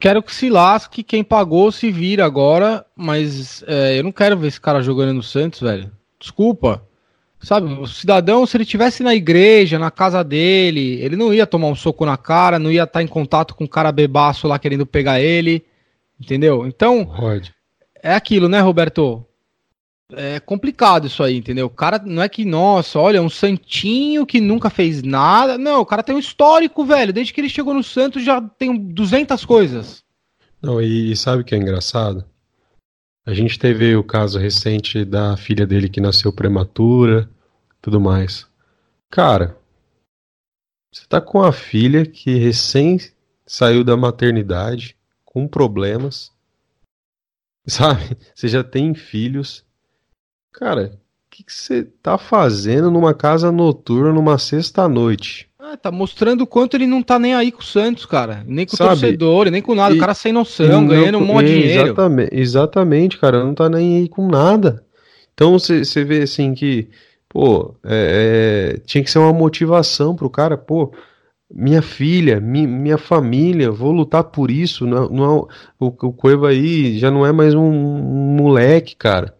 Quero que se lasque quem pagou se vira agora, mas é, eu não quero ver esse cara jogando no Santos, velho. Desculpa. Sabe, o cidadão, se ele tivesse na igreja, na casa dele, ele não ia tomar um soco na cara, não ia estar em contato com um cara bebaço lá querendo pegar ele, entendeu? Então, Rod. é aquilo, né, Roberto? É complicado isso aí, entendeu? O cara não é que, nossa, olha, um santinho que nunca fez nada. Não, o cara tem um histórico, velho. Desde que ele chegou no Santos já tem 200 coisas. Não, e, e sabe o que é engraçado? A gente teve o caso recente da filha dele que nasceu prematura, tudo mais. Cara, você tá com a filha que recém saiu da maternidade, com problemas, sabe? Você já tem filhos. Cara, o que, você tá fazendo numa casa noturna numa sexta-noite? Ah, tá mostrando o quanto ele não tá nem aí com o Santos, cara. Nem com Sabe? o torcedor, nem com nada. E- o cara sem noção, ganhando um monte de é, dinheiro. Exatamente, exatamente, cara, não tá nem aí com nada. Então você vê assim que, pô, é, é, tinha que ser uma motivação pro cara, pô, minha filha, mi- minha família, vou lutar por isso. Não, não é o, o o Cueva aí já não é mais um, um moleque, cara,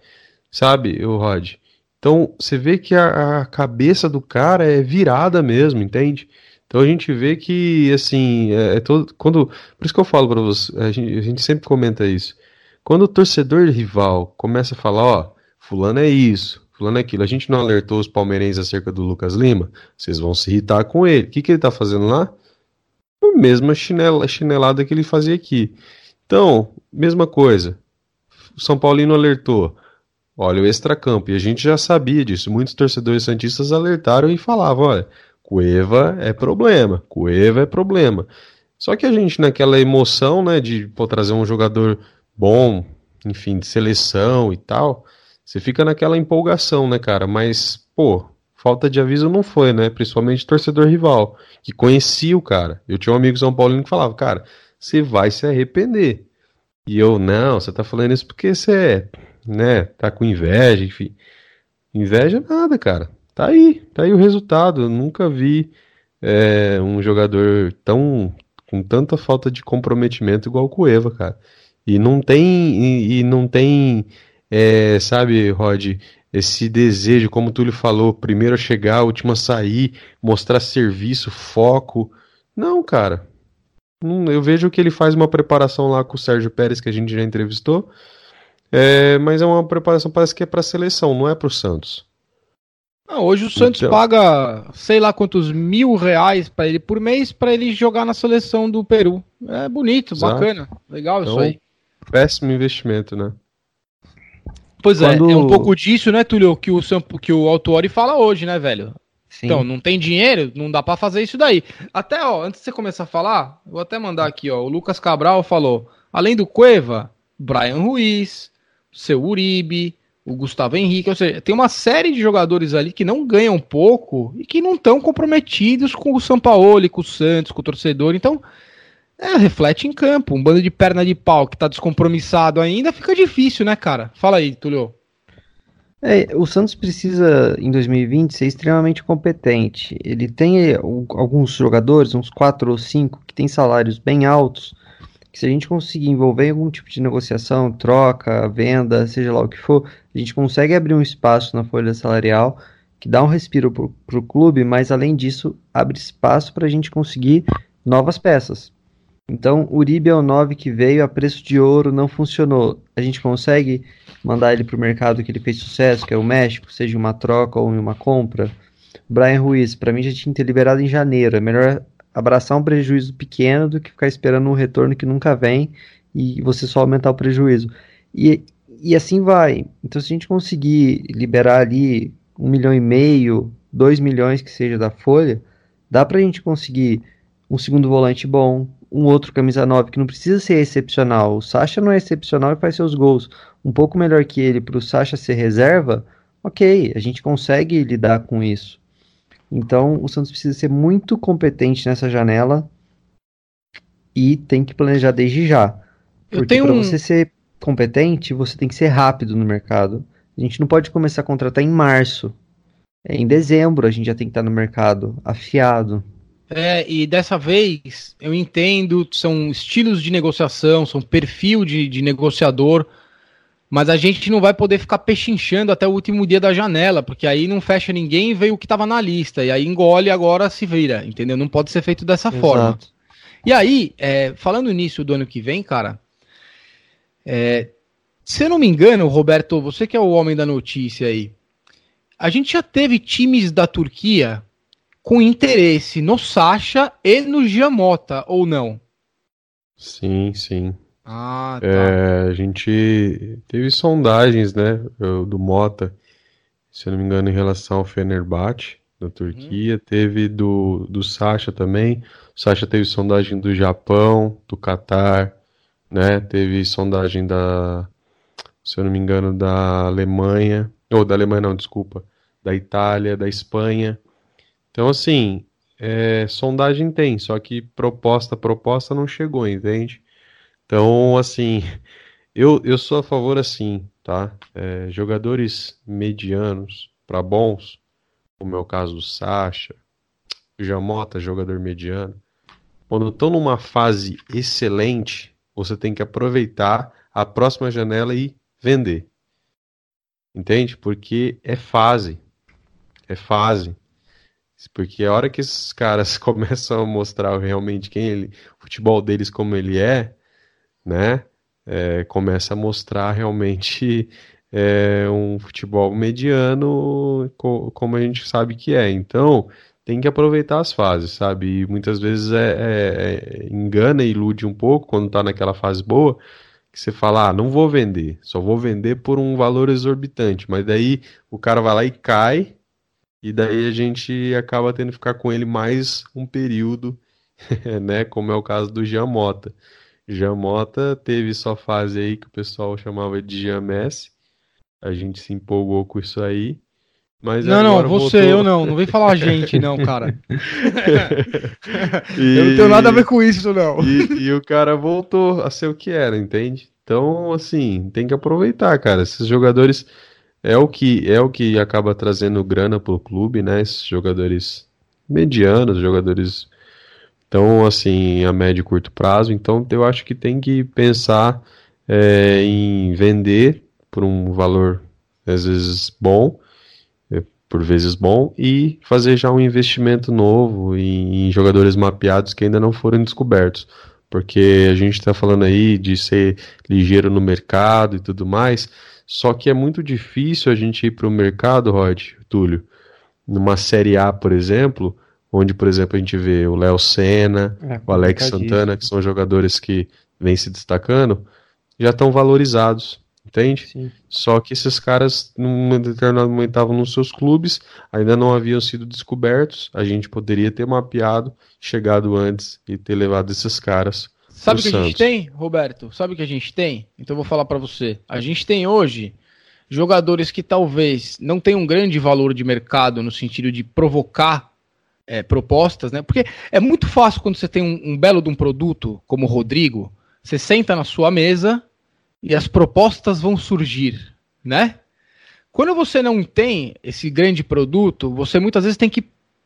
sabe, o Rod? Então você vê que a, a cabeça do cara é virada mesmo, entende? Então a gente vê que, assim, é, é todo, quando, por isso que eu falo pra você, a gente, a gente sempre comenta isso. Quando o torcedor rival começa a falar, ó, fulano é isso, fulano é aquilo, a gente não alertou os palmeirenses acerca do Lucas Lima, vocês vão se irritar com ele. O que que ele tá fazendo lá? A mesma chinela, chinelada que ele fazia aqui. Então, mesma coisa. O São Paulino alertou. Olha o extracampo, e a gente já sabia disso. Muitos torcedores santistas alertaram e falavam, olha, Cueva é problema, Cueva é problema. Só que a gente, naquela emoção, né, de pô, trazer um jogador bom, enfim, de seleção e tal, você fica naquela empolgação, né, cara? Mas, pô, falta de aviso não foi, né? Principalmente torcedor rival, que conhecia o cara. Eu tinha um amigo São Paulino que falava, cara, você vai se arrepender. E eu, não, você tá falando isso porque você é, né, tá com inveja, enfim. Inveja nada, cara. Tá aí, tá aí o resultado. Eu nunca vi é, um jogador tão com tanta falta de comprometimento igual o Cueva, cara. E não tem e, e não tem, é, sabe, Rod, esse desejo, como o Túlio falou, primeiro a chegar, último a sair, mostrar serviço, foco. Não, cara. Eu vejo que ele faz uma preparação lá com o Sérgio Pérez, que a gente já entrevistou. É, mas é uma preparação, parece que é pra seleção, não é pro Santos. Ah, hoje o Santos Então. paga sei lá quantos mil reais pra ele por mês pra ele jogar na seleção do Peru. É bonito, Exato. bacana, legal isso Então, aí. Péssimo investimento, né? Pois quando- é, é um pouco disso, né, Túlio, que o, que o Autuori fala hoje, né, velho? Sim. Então, não tem dinheiro, não dá pra fazer isso daí. Até, ó, antes de você começar a falar, vou até mandar aqui, ó. O Lucas Cabral falou: além do Cueva, Brian Ruiz, seu Uribe, o Gustavo Henrique, ou seja, tem uma série de jogadores ali que não ganham pouco e que não estão comprometidos com o Sampaoli, com o Santos, com o torcedor. Então, é, reflete em campo. Um bando de perna de pau que tá descompromissado ainda, fica difícil, né, cara? Fala aí, Túlio. É, o Santos precisa, em 2020, ser extremamente competente. Ele tem eh, alguns jogadores, uns quatro ou cinco, que têm salários bem altos, que se a gente conseguir envolver em algum tipo de negociação, troca, venda, seja lá o que for, A gente consegue abrir um espaço na folha salarial que dá um respiro para o clube, mas além disso abre espaço para a gente conseguir novas peças. Então, Uribe é o 9 que veio a preço de ouro, não funcionou. A gente consegue mandar ele para o mercado que ele fez sucesso, que é o México, seja uma troca ou uma compra. Brian Ruiz, para mim já tinha que ter liberado em janeiro. É melhor abraçar um prejuízo pequeno do que ficar esperando um retorno que nunca vem e você só aumentar o prejuízo. E, e assim vai. Então, se a gente conseguir liberar ali um milhão e meio, dois milhões que seja da folha, dá para a gente conseguir um segundo volante bom, um outro camisa 9 que não precisa ser excepcional. O Sacha não é excepcional e faz seus gols um pouco melhor que ele para o Sacha ser reserva. Ok, a gente consegue lidar com isso. Então o Santos precisa ser muito competente nessa janela e tem que planejar desde já. Porque para um... você ser competente, você tem que ser rápido no mercado. A gente não pode começar a contratar em março. É, em dezembro a gente já tem que estar no mercado afiado. É, e dessa vez eu entendo, são estilos de negociação, são perfil de, de negociador, mas a gente não vai poder ficar pechinchando até o último dia da janela, porque aí não fecha ninguém e veio o que estava na lista, e aí engole agora se vira, entendeu? Não pode ser feito dessa Exato. forma. E aí, é, falando nisso do ano que vem, cara, é, se eu não me engano, Roberto, você que é o homem da notícia aí, a gente já teve times da Turquia com interesse no Sacha e no Giamota, ou não? Sim, sim. Ah, tá. É, a gente teve sondagens, né, do Mota, se eu não me engano, em relação ao Fenerbahçe, da Turquia. Hum. Teve do, do Sacha também. O Sacha teve sondagem do Japão, do Catar, né? Teve sondagem da, se eu não me engano, da Alemanha. Ou da Alemanha não, desculpa. Da Itália, da Espanha. Então, assim, é, sondagem tem, só que proposta, proposta não chegou, entende? Então, assim, eu, eu sou a favor, assim, tá? É, jogadores medianos para bons, como é o caso do Sacha, Jamota, jogador mediano, quando estão numa fase excelente, você tem que aproveitar a próxima janela e vender. Entende? Porque é fase. É fase. Porque a hora que esses caras começam a mostrar realmente quem ele, o futebol deles como ele é, né? É, começa a mostrar realmente é, um futebol mediano co como a gente sabe que é. Então tem que aproveitar as fases, sabe? E muitas vezes é, é, é engana e ilude um pouco quando está naquela fase boa que você fala, ah, não vou vender, só vou vender por um valor exorbitante, mas daí o cara vai lá e cai e daí a gente acaba tendo que ficar com ele mais um período, né? Como é o caso do Jean Mota. Jean Mota teve sua fase aí que o pessoal chamava de Jean Messi. A gente se empolgou com isso aí. Mas não, não, você, voltou... eu não. Não vem falar a gente, não, cara. e... Eu não tenho nada a ver com isso, não. E, e, o cara voltou a ser o que era, entende? Então, assim, tem que aproveitar, cara. Esses jogadores é o que é o que acaba trazendo grana pro clube, né? Esses jogadores medianos, jogadores então assim a médio e curto prazo. Então eu acho que tem que pensar é, em vender por um valor às vezes bom, é, por vezes bom e fazer já um investimento novo em, em jogadores mapeados que ainda não foram descobertos porque a gente está falando aí de ser ligeiro no mercado e tudo mais. Só que é muito difícil a gente ir para o mercado, Rod, Túlio, numa Série A, por exemplo, onde, por exemplo, a gente vê o Léo Senna, é, o Alex Santana, que são jogadores que vêm se destacando, já estão valorizados, entende? Sim. Só que esses caras, num determinado momento, estavam nos seus clubes, ainda não haviam sido descobertos, a gente poderia ter mapeado, chegado antes e ter levado esses caras Sabe o que Santos. a gente tem, Roberto? Sabe o que a gente tem? Então eu vou falar para você. A gente tem hoje jogadores que talvez não tenham um grande valor de mercado no sentido de provocar é, propostas, né? Porque é muito fácil quando você tem um, um belo de um produto, como o Rodrigo, você senta na sua mesa e as propostas vão surgir, né? Quando você não tem esse grande produto, você muitas vezes tem que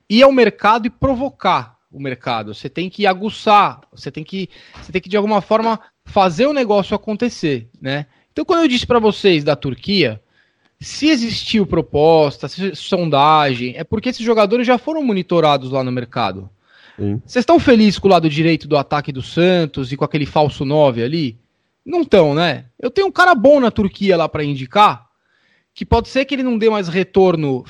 ir ao mercado e provocar o mercado. Você tem que aguçar, você tem que, você tem que de alguma forma fazer o negócio acontecer, né? Então, quando eu disse para vocês da Turquia, se existiu proposta, se, sondagem, é porque esses jogadores já foram monitorados lá no mercado. Vocês estão felizes com o lado direito do ataque do Santos e com aquele falso 9 ali? Não estão, né? Eu tenho um cara bom na Turquia lá para indicar, que pode ser que ele não dê mais retorno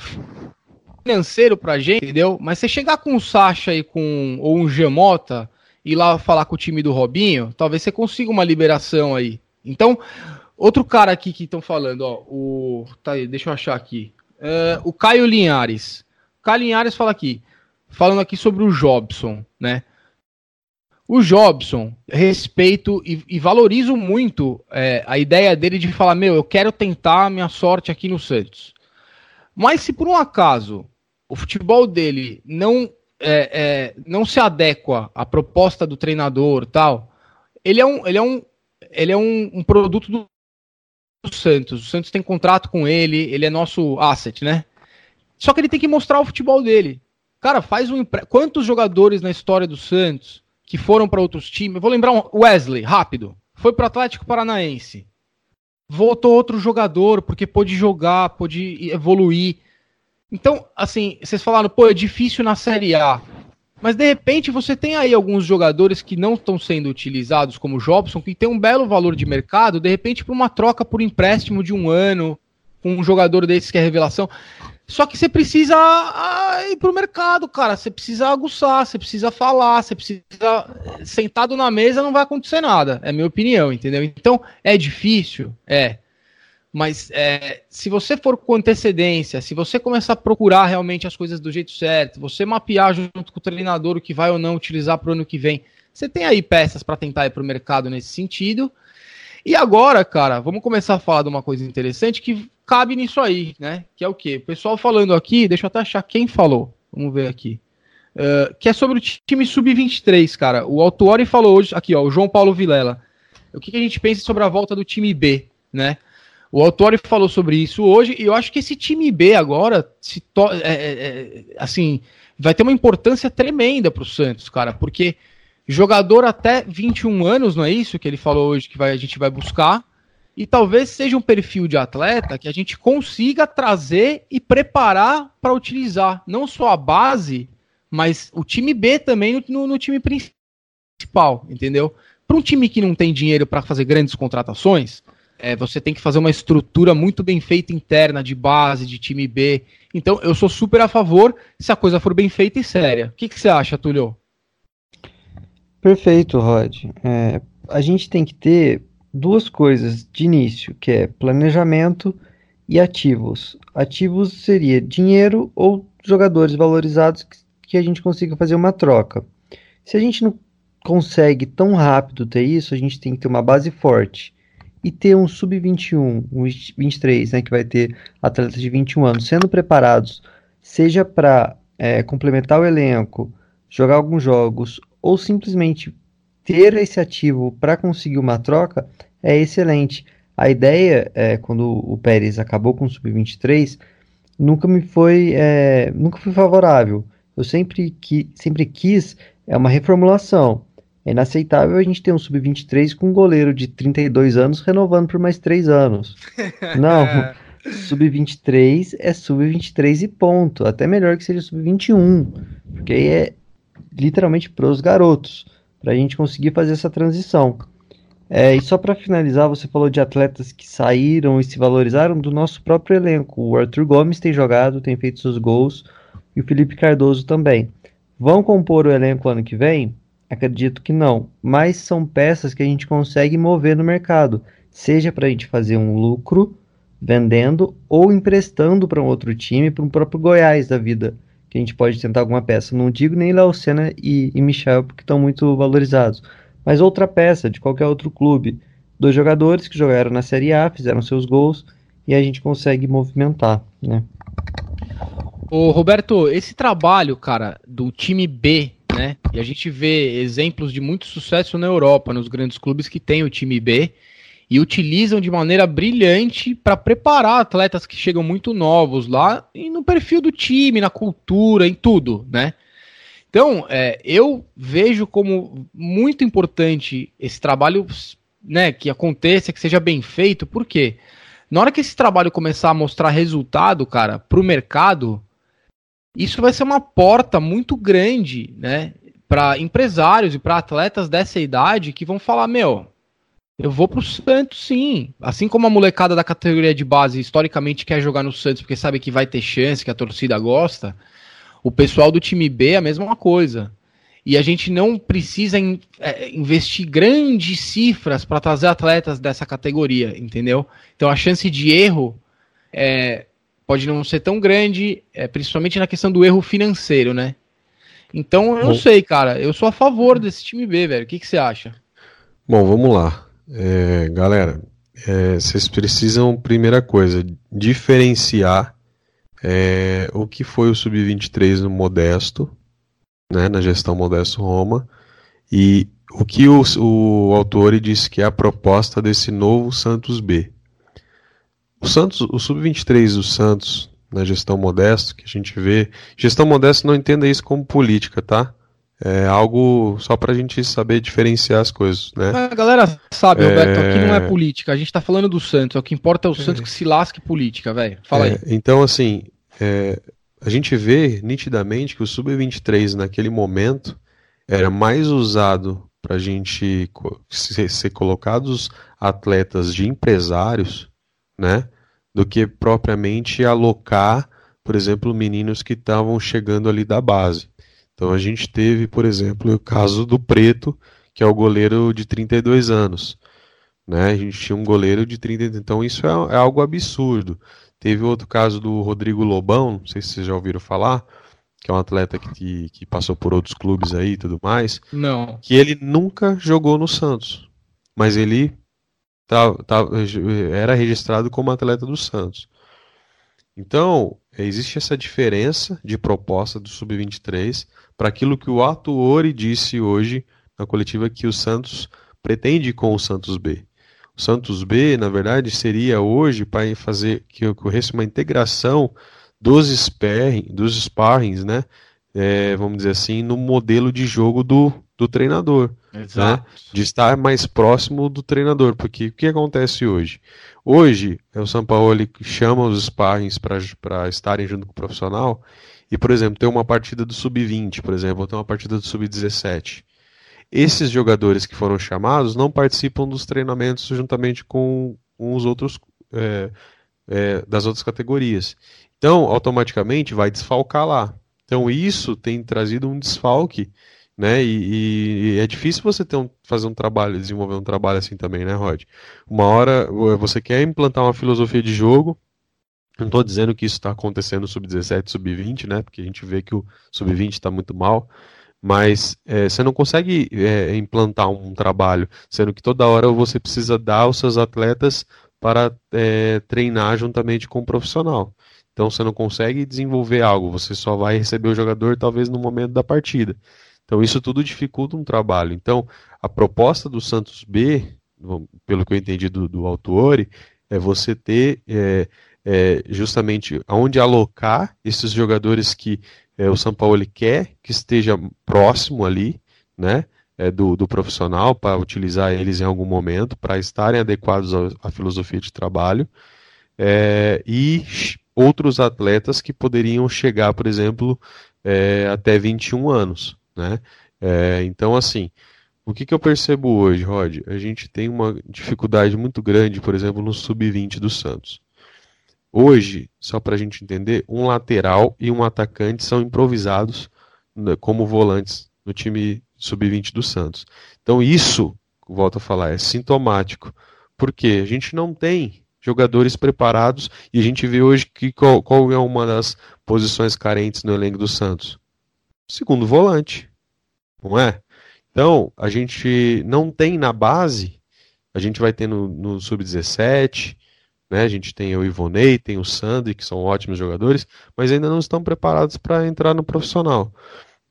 financeiro pra gente, entendeu? Mas você chegar com o Sacha e com ou um Gemota e lá falar com o time do Robinho, talvez você consiga uma liberação aí. Então, outro cara aqui que estão falando, ó, o tá aí, deixa eu achar aqui. Uh, o Caio Linhares. Caio Linhares fala aqui falando aqui sobre o Jobson, né? O Jobson, respeito e, e valorizo muito é, a ideia dele de falar: meu, eu quero tentar a minha sorte aqui no Santos. Mas se por um acaso o futebol dele não, é, é, não se adequa à proposta do treinador tal, ele é um, ele é um, ele é um, um produto do, do Santos. O Santos tem contrato com ele, ele é nosso asset, né? Só que ele tem que mostrar o futebol dele. Cara, faz um. Quantos jogadores na história do Santos que foram para outros times? Eu vou lembrar um Wesley, rápido. Foi para o Atlético Paranaense. Voltou outro jogador, porque pôde jogar, pôde evoluir. Então, assim, vocês falaram, pô, é difícil na Série A. Mas de repente você tem aí alguns jogadores que não estão sendo utilizados, como o Jobson, que tem um belo valor de mercado, de repente para uma troca por empréstimo de um ano, com um jogador desses que é revelação. Só que você precisa ah, ir pro mercado, cara. Você precisa aguçar, você precisa falar, você precisa. Sentado na mesa não vai acontecer nada. É minha opinião, entendeu? Então, é difícil? É. Mas é, se você for com antecedência, se você começar a procurar realmente as coisas do jeito certo, você mapear junto com o treinador o que vai ou não utilizar para o ano que vem, você tem aí peças para tentar ir para o mercado nesse sentido. E agora, cara, vamos começar a falar de uma coisa interessante que cabe nisso aí, né? Que é o quê? O pessoal falando aqui, deixa eu até achar quem falou. Vamos ver aqui. Uh, que é sobre o time sub-23, cara. O Autuori falou hoje, aqui, ó, o João Paulo Vilela. O que, que, a gente pensa sobre a volta do time B, né? O Autori falou sobre isso hoje e eu acho que esse time B agora se é, é, é, assim vai ter uma importância tremenda para o Santos, cara, porque Jogador até 21 anos, não é isso que ele falou hoje que vai, a gente vai buscar? E talvez seja um perfil de atleta que a gente consiga trazer e preparar para utilizar. Não só a base, mas o time B também no, no time principal, entendeu? Para um time que não tem dinheiro para fazer grandes contratações, é, você tem que fazer uma estrutura muito bem feita interna de base, de time B. Então, eu sou super a favor se a coisa for bem feita e séria. O que, que você acha, Tulio? Perfeito, Rod. É, a gente tem que ter duas coisas de início, que é planejamento e ativos. Ativos seria dinheiro ou jogadores valorizados que, que a gente consiga fazer uma troca. Se a gente não consegue tão rápido ter isso, a gente tem que ter uma base forte e ter um sub-21, um 23, né, que vai ter atletas de 21 anos sendo preparados, seja para é, complementar o elenco, jogar alguns jogos ou simplesmente ter esse ativo para conseguir uma troca é excelente. A ideia, é, quando o Pérez acabou com o Sub-23, nunca me foi, é, nunca foi favorável. Eu sempre, que, sempre quis é uma reformulação. É inaceitável a gente ter um Sub-23 com um goleiro de 32 anos renovando por mais 3 anos. Não, Sub-23 é Sub-23 e ponto. Até melhor que seja Sub-21, porque aí é, literalmente para os garotos, para a gente conseguir fazer essa transição. É, e só para finalizar, você falou de atletas que saíram e se valorizaram do nosso próprio elenco. O Arthur Gomes tem jogado, tem feito seus gols, e o Felipe Cardoso também. Vão compor o elenco ano que vem? Acredito que não, mas são peças que a gente consegue mover no mercado, seja para a gente fazer um lucro vendendo ou emprestando para um outro time, para um próprio Goiás da vida que a gente pode tentar alguma peça. Não digo nem Léo Senna e, e Michel, porque estão muito valorizados. Mas outra peça de qualquer outro clube. Dois jogadores que jogaram na Série A, fizeram seus gols e a gente consegue movimentar, né? Ô Roberto, esse trabalho, cara, do time B, né? E a gente vê exemplos de muito sucesso na Europa, nos grandes clubes que tem o time B e utilizam de maneira brilhante para preparar atletas que chegam muito novos lá e no perfil do time, na cultura, em tudo, né? Então, é, eu vejo como muito importante esse trabalho, né, que aconteça, que seja bem feito, porque Na hora que esse trabalho começar a mostrar resultado, cara, pro mercado, isso vai ser uma porta muito grande, né, para empresários e para atletas dessa idade que vão falar, meu, eu vou pro Santos sim. Assim como a molecada da categoria de base historicamente quer jogar no Santos porque sabe que vai ter chance, que a torcida gosta, o pessoal do time B é a mesma coisa. E a gente não precisa in, é, investir grandes cifras para trazer atletas dessa categoria, entendeu? Então a chance de erro é, pode não ser tão grande, é, principalmente na questão do erro financeiro, né? Então eu não sei, cara. Eu sou a favor desse time B, velho. O que, que você acha? Bom, vamos lá. É, galera, é, vocês precisam, primeira coisa, diferenciar é, o que foi o Sub-23 no Modesto, né, na gestão Modesto Roma, e o que o, o autor disse que é a proposta desse novo Santos B. O Santos, o Sub-23 do Santos, na gestão Modesto, que a gente vê. Gestão Modesto não entenda isso como política, tá? É algo só pra gente saber diferenciar as coisas, né? A galera sabe, é... Roberto, aqui não é política. A gente tá falando do Santos. O que importa é o Santos é... que se lasque política, velho. Fala é, aí. Então, assim, é, a gente vê nitidamente que o Sub-23 naquele momento era mais usado para a gente ser, ser colocados atletas de empresários, né, do que propriamente alocar, por exemplo, meninos que estavam chegando ali da base. Então a gente teve, por exemplo, o caso do Preto, que é o goleiro de 32 anos. Né? A gente tinha um goleiro de 30 então isso é, é algo absurdo. Teve outro caso do Rodrigo Lobão, não sei se vocês já ouviram falar, que é um atleta que, que passou por outros clubes aí e tudo mais. Não. Que ele nunca jogou no Santos, mas ele tá, tá, era registrado como atleta do Santos. Então, existe essa diferença de proposta do Sub-23 para aquilo que o Atuori disse hoje na coletiva que o Santos pretende com o Santos B. O Santos B, na verdade, seria hoje para fazer que ocorresse uma integração dos, sparring, dos sparrings, né? É, vamos dizer assim, no modelo de jogo do, do treinador. Né? De estar mais próximo do treinador. Porque o que acontece hoje? Hoje, é o São Paulo chama os sparrings para estarem junto com o profissional e, por exemplo, tem uma partida do sub-20, por exemplo, ou tem uma partida do sub-17. Esses jogadores que foram chamados não participam dos treinamentos juntamente com os outros é, é, das outras categorias. Então, automaticamente vai desfalcar lá. Então, isso tem trazido um desfalque, né? E, e é difícil você ter um, fazer um trabalho, desenvolver um trabalho assim também, né, Rod? Uma hora você quer implantar uma filosofia de jogo, não estou dizendo que isso está acontecendo no sub-17, sub-20, né? Porque a gente vê que o sub-20 está muito mal. Mas é, você não consegue é, implantar um trabalho, sendo que toda hora você precisa dar aos seus atletas para é, treinar juntamente com o profissional. Então você não consegue desenvolver algo, você só vai receber o jogador talvez no momento da partida. Então isso tudo dificulta um trabalho. Então a proposta do Santos B, pelo que eu entendi do, do é você ter é, é, justamente onde alocar esses jogadores que é, o São Paulo quer que esteja próximo ali, né, é, do, do, profissional para utilizar eles em algum momento, para estarem adequados à, filosofia de trabalho, é, e outros atletas que poderiam chegar, por exemplo, é, até 21 anos, né? É, então, assim, o que, que eu percebo hoje, Rod? A gente tem uma dificuldade muito grande, por exemplo, no sub-20 do Santos. Hoje, só para a gente entender, um lateral e um atacante são improvisados né, como volantes no time sub-20 do Santos. Então isso, volto a falar, é sintomático. Porque a gente não tem jogadores preparados e a gente vê hoje que qual, qual é uma das posições carentes no elenco do Santos? Segundo volante, não é? Então, a gente não tem na base, a gente vai ter no, no sub-17, né? A gente tem o Ivonei, tem o Sandri, que são ótimos jogadores, mas ainda não estão preparados para entrar no profissional,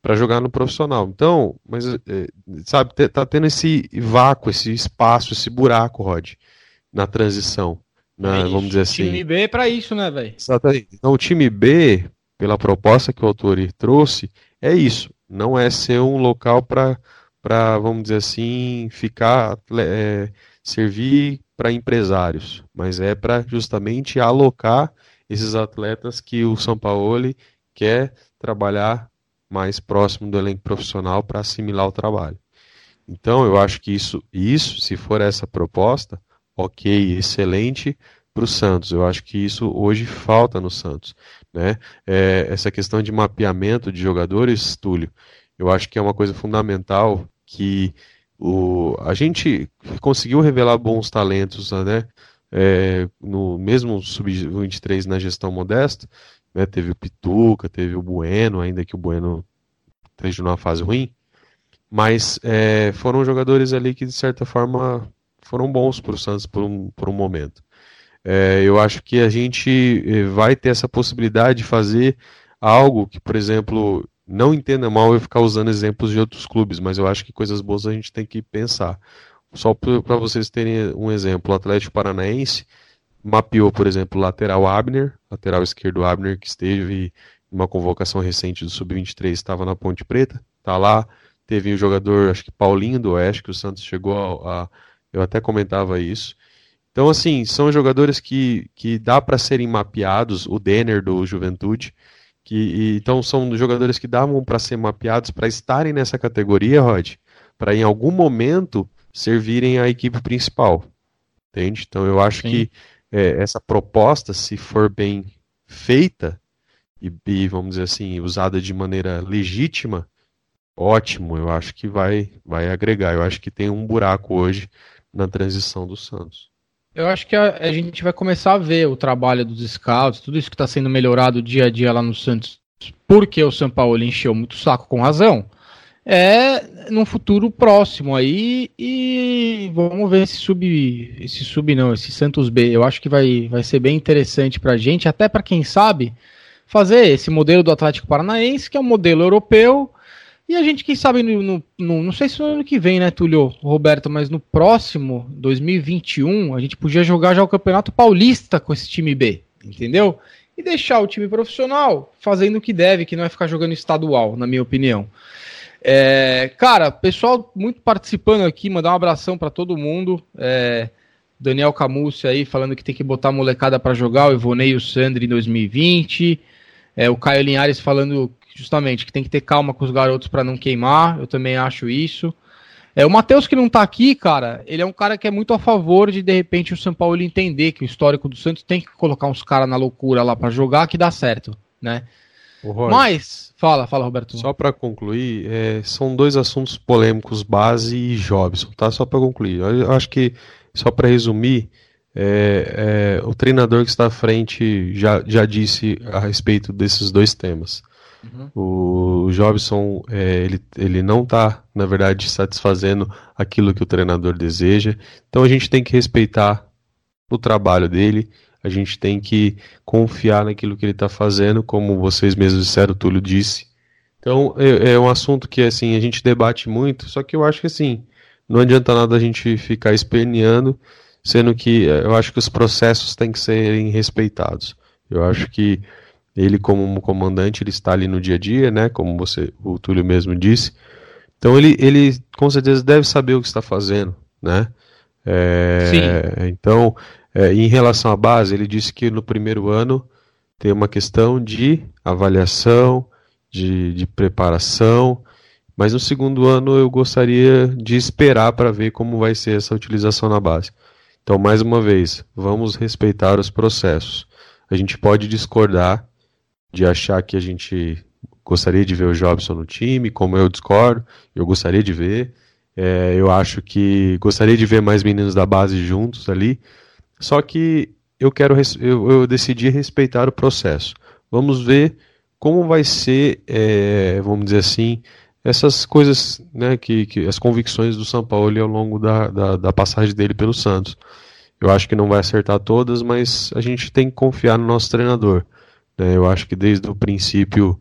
para jogar no profissional. Então, mas é, sabe, tá tendo esse vácuo, esse espaço, esse buraco, Rod, na transição. Na, é vamos dizer assim. O time B é para isso, né, velho? Exatamente. Então, o time B, pela proposta que o autor trouxe, é isso. Não é ser um local para, vamos dizer assim, ficar, é, servir para empresários, mas é para justamente alocar esses atletas que o São Paulo quer trabalhar mais próximo do elenco profissional para assimilar o trabalho. Então, eu acho que isso, isso, se for essa proposta, ok, excelente para o Santos. Eu acho que isso hoje falta no Santos. Né? É, essa questão de mapeamento de jogadores, Túlio, eu acho que é uma coisa fundamental que o, a gente conseguiu revelar bons talentos, né? É, no mesmo sub-23 na gestão modesta, né? Teve o Pituca, teve o Bueno, ainda que o Bueno esteja numa fase ruim, mas é, foram jogadores ali que de certa forma foram bons para o Santos por um, por um momento. É, eu acho que a gente eh, vai ter essa possibilidade de fazer algo que, por exemplo, não entenda mal eu ficar usando exemplos de outros clubes, mas eu acho que coisas boas a gente tem que pensar. Só para vocês terem um exemplo, o Atlético Paranaense mapeou, por exemplo, lateral Abner, lateral esquerdo Abner, que esteve em uma convocação recente do Sub-23, estava na Ponte Preta, tá lá. Teve o jogador, acho que Paulinho do Oeste, que o Santos chegou a, a eu até comentava isso. Então, assim, são jogadores que, que dá para serem mapeados, o Denner do Juventude, que, e, então são jogadores que davam para ser mapeados para estarem nessa categoria, Rod, para em algum momento servirem a equipe principal. Entende? Então eu acho Sim. que é, essa proposta, se for bem feita e, e, vamos dizer assim, usada de maneira legítima, ótimo. Eu acho que vai, vai agregar. Eu acho que tem um buraco hoje na transição do Santos. Eu acho que a, a, gente vai começar a ver o trabalho dos scouts, tudo isso que está sendo melhorado dia a dia lá no Santos, porque o São Paulo encheu muito o saco com razão, é num futuro próximo aí e vamos ver esse sub, esse sub não, esse Santos B. Eu acho que vai, vai ser bem interessante para a gente, até para quem sabe fazer esse modelo do Atlético Paranaense, que é um modelo europeu e a gente, quem sabe, no, no, no, não sei se no ano que vem, né, Túlio, Roberto, mas no próximo, 2021, a gente podia jogar já o Campeonato Paulista com esse time B, entendeu? E deixar o time profissional fazendo o que deve, que não é ficar jogando estadual, na minha opinião. É, cara, pessoal muito participando aqui, mandar um abração para todo mundo. É, Daniel Camucci aí falando que tem que botar a molecada para jogar, o Ivonei e o Sandri em 2020. É, o Caio Linhares falando justamente, que tem que ter calma com os garotos para não queimar, eu também acho isso. É, o Matheus que não tá aqui, cara, ele é um cara que é muito a favor de, de repente, o São Paulo entender que o histórico do Santos tem que colocar uns caras na loucura lá para jogar que dá certo, né? Mas, fala, fala, Roberto. Só para concluir, é, são dois assuntos polêmicos, base e Jobson, tá? Só para concluir. Eu acho que, só para resumir, é, é, o treinador que está à frente já, já disse a respeito desses dois temas. Uhum. O Jobson, é, ele, ele não está, na verdade, satisfazendo aquilo que o treinador deseja. Então a gente tem que respeitar o trabalho dele, a gente tem que confiar naquilo que ele está fazendo, como vocês mesmos disseram, o Túlio disse. Então é, é, um assunto que assim a gente debate muito, só que eu acho que assim não adianta nada a gente ficar esperneando, sendo que é, eu acho que os processos têm que serem respeitados. Eu acho que ele, como comandante, ele está ali no dia a dia, né? Como você, o Túlio mesmo disse. Então ele, ele com certeza deve saber o que está fazendo, né? É, Sim. Então, é, em relação à base, ele disse que no primeiro ano tem uma questão de avaliação, de, de preparação, mas no segundo ano eu gostaria de esperar para ver como vai ser essa utilização na base. Então, mais uma vez, vamos respeitar os processos. A gente pode discordar de achar que a gente gostaria de ver o Jobson no time, como eu discordo, eu gostaria de ver. É, eu acho que gostaria de ver mais meninos da base juntos ali. Só que eu quero eu, eu decidi respeitar o processo. Vamos ver como vai ser, é, vamos dizer assim, essas coisas, né, que, que as convicções do São Paulo ao longo da, da, da passagem dele pelo Santos. Eu acho que não vai acertar todas, mas a gente tem que confiar no nosso treinador. Né? Eu acho que desde o princípio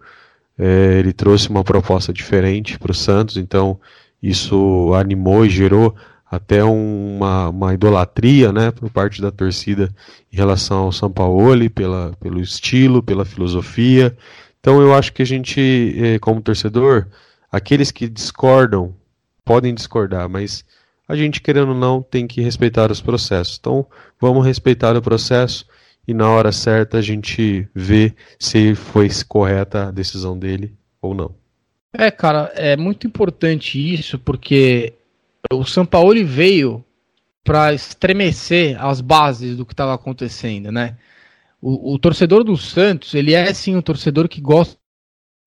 é, ele trouxe uma proposta diferente para o Santos, então isso animou e gerou até uma, uma idolatria né, por parte da torcida em relação ao São Paulo, pela, pelo estilo, pela filosofia. Então eu acho que a gente, é, como torcedor, aqueles que discordam podem discordar, mas a gente, querendo ou não, tem que respeitar os processos. Então, vamos respeitar o processo e na hora certa a gente vê se foi correta a decisão dele ou não. É, cara, é muito importante isso, porque o Sampaoli veio para estremecer as bases do que estava acontecendo, né? O, o, torcedor do Santos, ele é sim um torcedor que gosta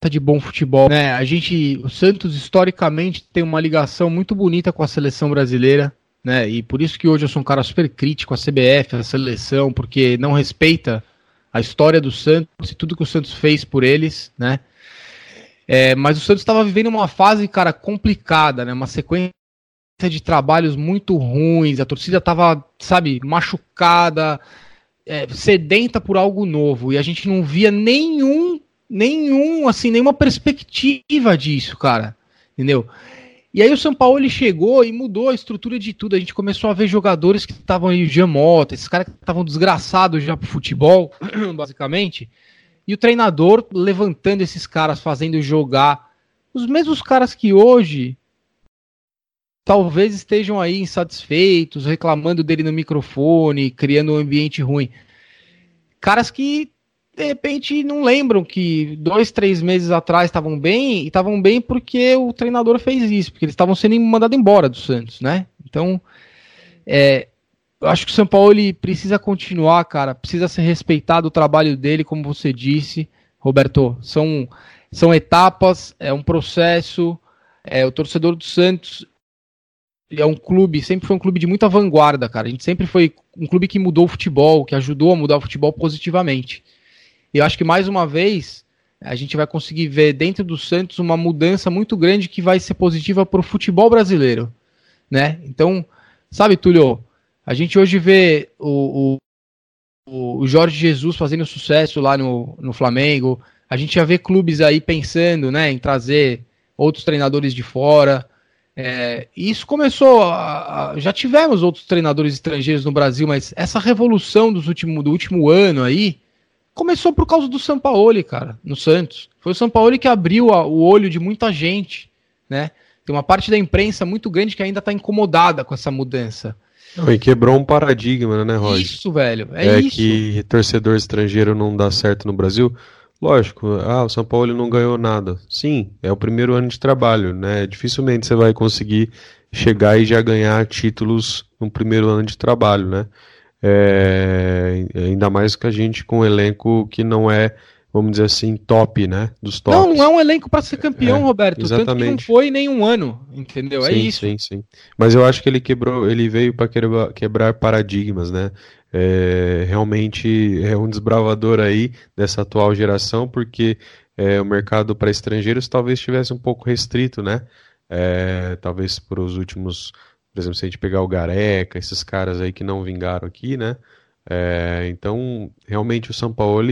de bom futebol, né? A gente, o Santos historicamente tem uma ligação muito bonita com a seleção brasileira, né? E por isso que hoje eu sou um cara super crítico à CBF, à seleção, porque não respeita a história do Santos e tudo que o Santos fez por eles, né? É, mas o Santos estava vivendo uma fase, cara, complicada, né? Uma sequência de trabalhos muito ruins, a torcida estava, sabe, machucada, é, sedenta por algo novo, e a gente não via nenhum, nenhum, assim, nenhuma perspectiva disso, cara, entendeu? E aí o São Paulo ele chegou e mudou a estrutura de tudo. A gente começou a ver jogadores que estavam aí, Jamota, esses caras que estavam desgraçados já pro futebol, basicamente, e o treinador levantando esses caras, fazendo jogar. Os mesmos caras que hoje talvez estejam aí insatisfeitos, reclamando dele no microfone, criando um ambiente ruim. Caras que de repente não lembram que dois, três meses atrás estavam bem, e estavam bem porque o treinador fez isso, porque eles estavam sendo mandados embora do Santos, né? Então, é, eu acho que o São Paulo ele precisa continuar, cara. Precisa ser respeitado o trabalho dele, como você disse, Roberto. São, são etapas, é um processo. É, o torcedor do Santos é um clube, sempre foi um clube de muita vanguarda, cara. A gente sempre foi um clube que mudou o futebol, que ajudou a mudar o futebol positivamente. E eu acho que mais uma vez a gente vai conseguir ver dentro do Santos uma mudança muito grande que vai ser positiva para o futebol brasileiro, né? Então, sabe, Túlio, a gente hoje vê o, o, o Jorge Jesus fazendo sucesso lá no, no Flamengo. A gente já vê clubes aí pensando né, em trazer outros treinadores de fora. É, isso começou. A, a, já tivemos outros treinadores estrangeiros no Brasil, mas essa revolução dos último, do último ano aí começou por causa do Sampaoli, cara, no Santos. Foi o Sampaoli que abriu a, o olho de muita gente, né? Tem uma parte da imprensa muito grande que ainda está incomodada com essa mudança. Não, e quebrou um paradigma, né, Roger? Isso, velho. É, é isso. que torcedor estrangeiro não dá certo no Brasil. Lógico, ah, o São Paulo não ganhou nada. Sim, é o primeiro ano de trabalho, né? Dificilmente você vai conseguir chegar e já ganhar títulos no primeiro ano de trabalho, né? É, ainda mais que a gente com um elenco que não é vamos dizer assim, top, né? Dos tops. Não, não é um elenco para ser campeão, é, Roberto. Exatamente. Tanto que não foi nenhum ano, entendeu? É sim, é isso. Sim, sim. Mas eu acho que ele quebrou, ele veio para quebrar, quebrar paradigmas, né? É, realmente é um desbravador aí dessa atual geração, porque é, o mercado para estrangeiros talvez estivesse um pouco restrito, né? É, talvez por os últimos, por exemplo, se a gente pegar o Gareca, esses caras aí que não vingaram aqui, né? É, então, realmente o São Paulo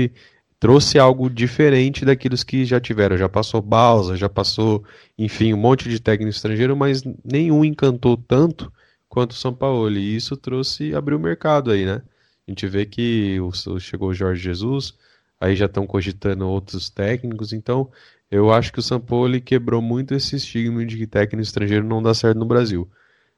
trouxe algo diferente daqueles que já tiveram. Já passou Balsa, já passou, enfim, um monte de técnico estrangeiro, mas nenhum encantou tanto quanto o São Paulo. E isso trouxe, abriu o mercado aí, né? A gente vê que o, chegou o Jorge Jesus, aí já estão cogitando outros técnicos, então eu acho que o São Paulo quebrou muito esse estigma de que técnico estrangeiro não dá certo no Brasil.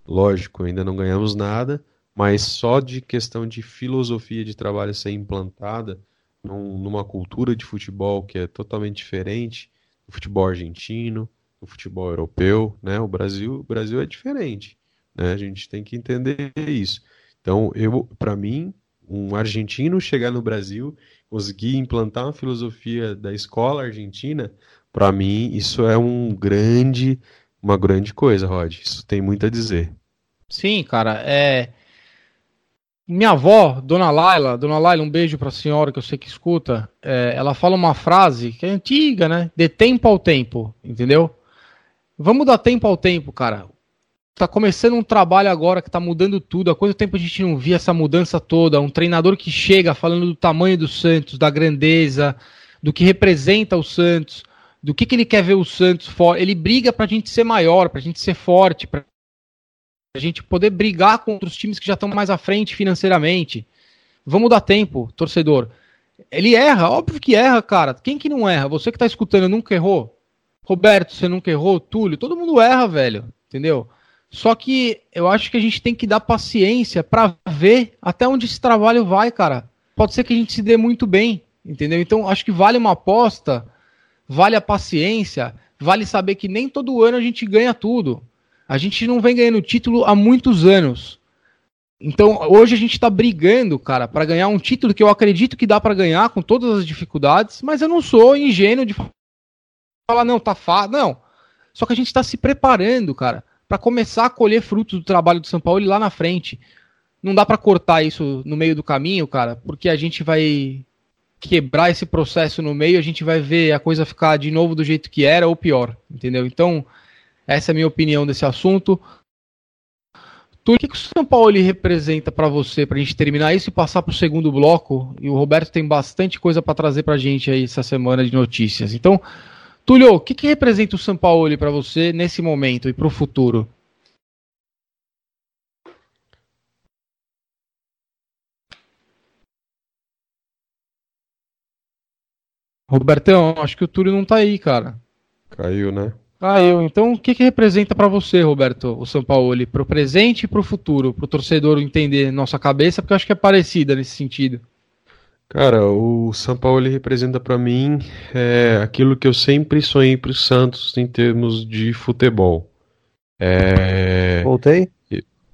Lógico, ainda não ganhamos nada, mas só de questão de filosofia de trabalho ser implantada, num, numa cultura de futebol que é totalmente diferente do futebol argentino, do futebol europeu, né? O Brasil, o Brasil é diferente, né? A gente tem que entender isso. Então, eu, para mim, um argentino chegar no Brasil, conseguir implantar uma filosofia da escola argentina, para mim isso é um grande, uma grande coisa, Rod. Isso tem muito a dizer. Sim, cara, é minha avó, Dona Laila, Dona Laila, um beijo para a senhora que eu sei que escuta. É, ela fala uma frase que é antiga, né? De tempo ao tempo, entendeu? Vamos dar tempo ao tempo, cara. Tá começando um trabalho agora que tá mudando tudo. Há quanto tempo a gente não via essa mudança toda? Um treinador que chega falando do tamanho do Santos, da grandeza, do que representa o Santos, do que, que ele quer ver o Santos forte. Ele briga pra gente ser maior, pra gente ser forte, a gente poder brigar contra os times que já estão mais à frente financeiramente. Vamos dar tempo, torcedor. Ele erra, óbvio que erra, cara. Quem que não erra? Você que tá escutando nunca errou? Roberto, você nunca errou? Túlio, todo mundo erra, velho. Entendeu? Só que eu acho que a gente tem que dar paciência para ver até onde esse trabalho vai, cara. Pode ser que a gente se dê muito bem, entendeu? Então acho que vale uma aposta, vale a paciência, vale saber que nem todo ano a gente ganha tudo. A gente não vem ganhando título há muitos anos. Então, hoje a gente está brigando, cara, para ganhar um título que eu acredito que dá para ganhar com todas as dificuldades, mas eu não sou ingênuo de falar, não, tá fácil. Não. Só que a gente está se preparando, cara, para começar a colher frutos do trabalho do São Paulo lá na frente. Não dá para cortar isso no meio do caminho, cara, porque a gente vai quebrar esse processo no meio, a gente vai ver a coisa ficar de novo do jeito que era ou pior, entendeu? Então, essa é a minha opinião desse assunto. Tu, o que, que o São Paulo representa para você, para a gente terminar isso e passar para o segundo bloco? E o Roberto tem bastante coisa para trazer para a gente aí essa semana de notícias. Então, Túlio, o que, que representa o São Paulo para você nesse momento e para o futuro? Robertão, acho que o Túlio não tá aí, cara. Caiu, né? Ah, eu. Então, o que, que representa para você, Roberto, o São Paulo, para o presente e para o futuro, para o torcedor entender nossa cabeça, porque eu acho que é parecida nesse sentido. Cara, o São Paulo ele representa para mim é, aquilo que eu sempre sonhei para o Santos em termos de futebol. É... Voltei?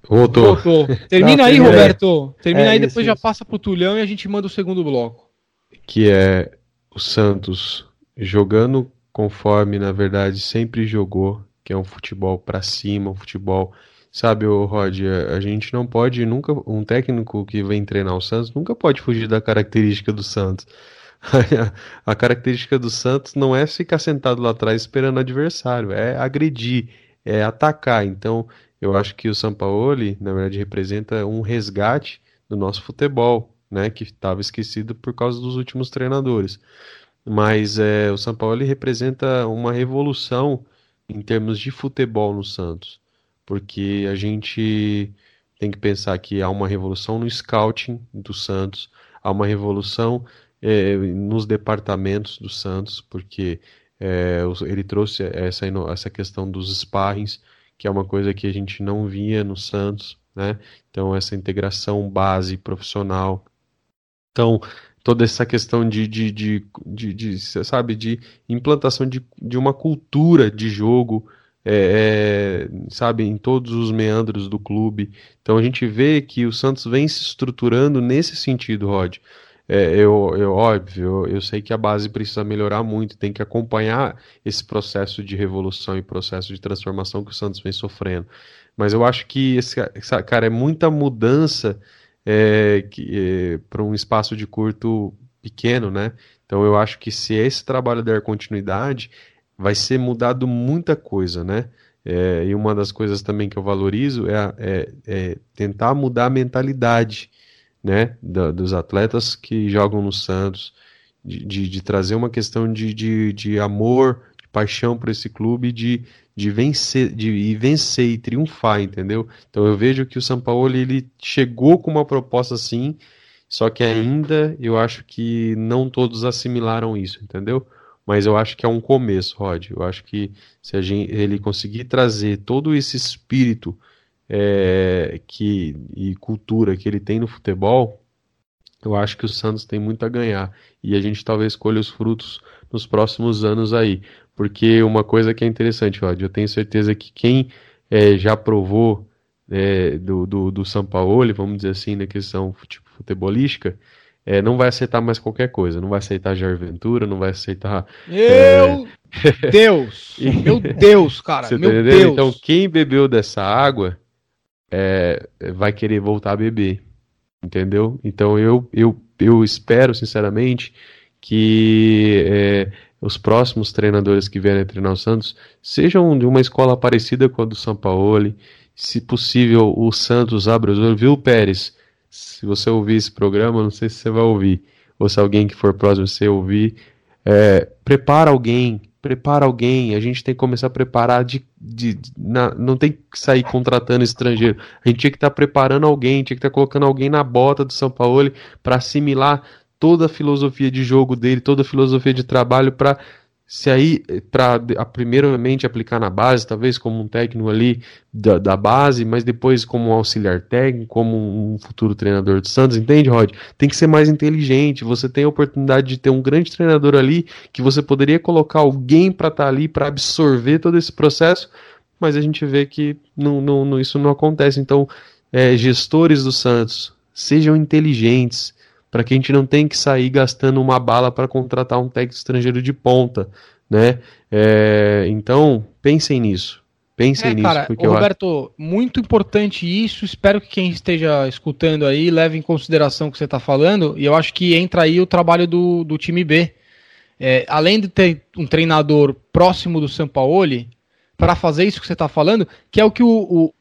Voltou. Voltou. Termina Não, aí, Roberto. Termina é, aí, depois isso, já isso. passa pro Tulhão e a gente manda o segundo bloco. Que é o Santos jogando conforme na verdade sempre jogou, que é um futebol para cima, um futebol, sabe, o Rod, a, a gente não pode nunca um técnico que vem treinar o Santos nunca pode fugir da característica do Santos. a característica do Santos não é ficar sentado lá atrás esperando o adversário, é agredir, é atacar. Então, eu acho que o Sampaoli, na verdade, representa um resgate do nosso futebol, né, que estava esquecido por causa dos últimos treinadores. Mas é, o São Paulo representa uma revolução em termos de futebol no Santos, porque a gente tem que pensar que há uma revolução no scouting do Santos, há uma revolução é, nos departamentos do Santos, porque é, ele trouxe essa, essa questão dos sparrings, que é uma coisa que a gente não via no Santos, né? Então, essa integração base profissional. Então, toda essa questão de, de, de, de, de sabe, de implantação de, de uma cultura de jogo, é, é, sabe, em todos os meandros do clube. Então a gente vê que o Santos vem se estruturando nesse sentido, Rod. É, eu, eu, óbvio, eu, eu sei que a base precisa melhorar muito, tem que acompanhar esse processo de revolução e processo de transformação que o Santos vem sofrendo. Mas eu acho que esse, cara, é muita mudança é, é, para um espaço de curto pequeno, né? Então eu acho que se esse trabalho der continuidade, vai ser mudado muita coisa, né? É, e uma das coisas também que eu valorizo é, é, é tentar mudar a mentalidade, né, da, dos atletas que jogam no Santos, de, de, de trazer uma questão de, de, de amor, paixão por esse clube, de de vencer, de ir vencer e triunfar, entendeu? Então eu vejo que o São Paulo ele chegou com uma proposta assim, só que ainda eu acho que não todos assimilaram isso, entendeu? Mas eu acho que é um começo, Rod. Eu acho que se gente, ele conseguir trazer todo esse espírito é, que, e cultura que ele tem no futebol, eu acho que o Santos tem muito a ganhar. E a gente talvez colhe os frutos nos próximos anos aí. Porque uma coisa que é interessante, Rod, eu tenho certeza que quem é, já provou é, do, do, do São Paulo, vamos dizer assim, na questão tipo, futebolística, é, não vai aceitar mais qualquer coisa. Não vai aceitar Jair Ventura, não vai aceitar. Meu é... Deus! meu Deus, cara! Você tá meu Deus! Então, quem bebeu dessa água é, vai querer voltar a beber. Entendeu? Então, eu, eu, eu espero, sinceramente, que é, os próximos treinadores que vierem treinar o Santos sejam de uma escola parecida com a do São Paulo. Se possível, o Santos abra os olhos. Viu, Pérez? Se você ouvir esse programa, não sei se você vai ouvir, ou se alguém que for próximo você ouvir, é, prepara alguém, prepara alguém. A gente tem que começar a preparar de, de, de na, não tem que sair contratando estrangeiro. A gente tinha que estar tá preparando alguém, tinha que estar tá colocando alguém na bota do São Paulo para assimilar toda a filosofia de jogo dele, toda a filosofia de trabalho para se aí, para primeiramente aplicar na base, talvez como um técnico ali da, da, base, mas depois como um auxiliar técnico, como um futuro treinador do Santos, entende, Rod? Tem que ser mais inteligente. Você tem a oportunidade de ter um grande treinador ali que você poderia colocar alguém para estar tá ali para absorver todo esse processo, mas a gente vê que não, não, não isso não acontece. Então, é, gestores do Santos, sejam inteligentes, para que a gente não tenha que sair gastando uma bala para contratar um técnico estrangeiro de ponta, né? É, então, pensem nisso. Pensem é, nisso. Cara, Roberto, muito importante isso. Espero que quem esteja escutando aí leve em consideração o que você está falando. E eu acho que entra aí o trabalho do, do time B. É, além de ter um treinador próximo do Sampaoli, para fazer isso que você está falando, que é o que o,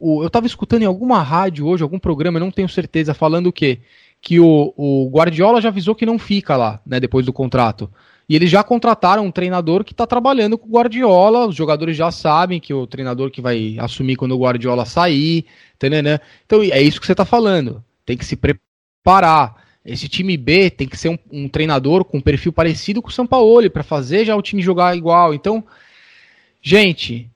o, eu estava escutando em alguma rádio hoje, algum programa, não tenho certeza, falando o quê? Que o, o Guardiola já avisou que não fica lá, né, depois do contrato. E eles já contrataram um treinador que está trabalhando com o Guardiola. Os jogadores já sabem que o treinador que vai assumir quando o Guardiola sair. Tanana. Então é isso que você está falando. Tem que se preparar. Esse time B tem que ser um, um treinador com um perfil parecido com o São Paulo para fazer já o time jogar igual. Então, gente,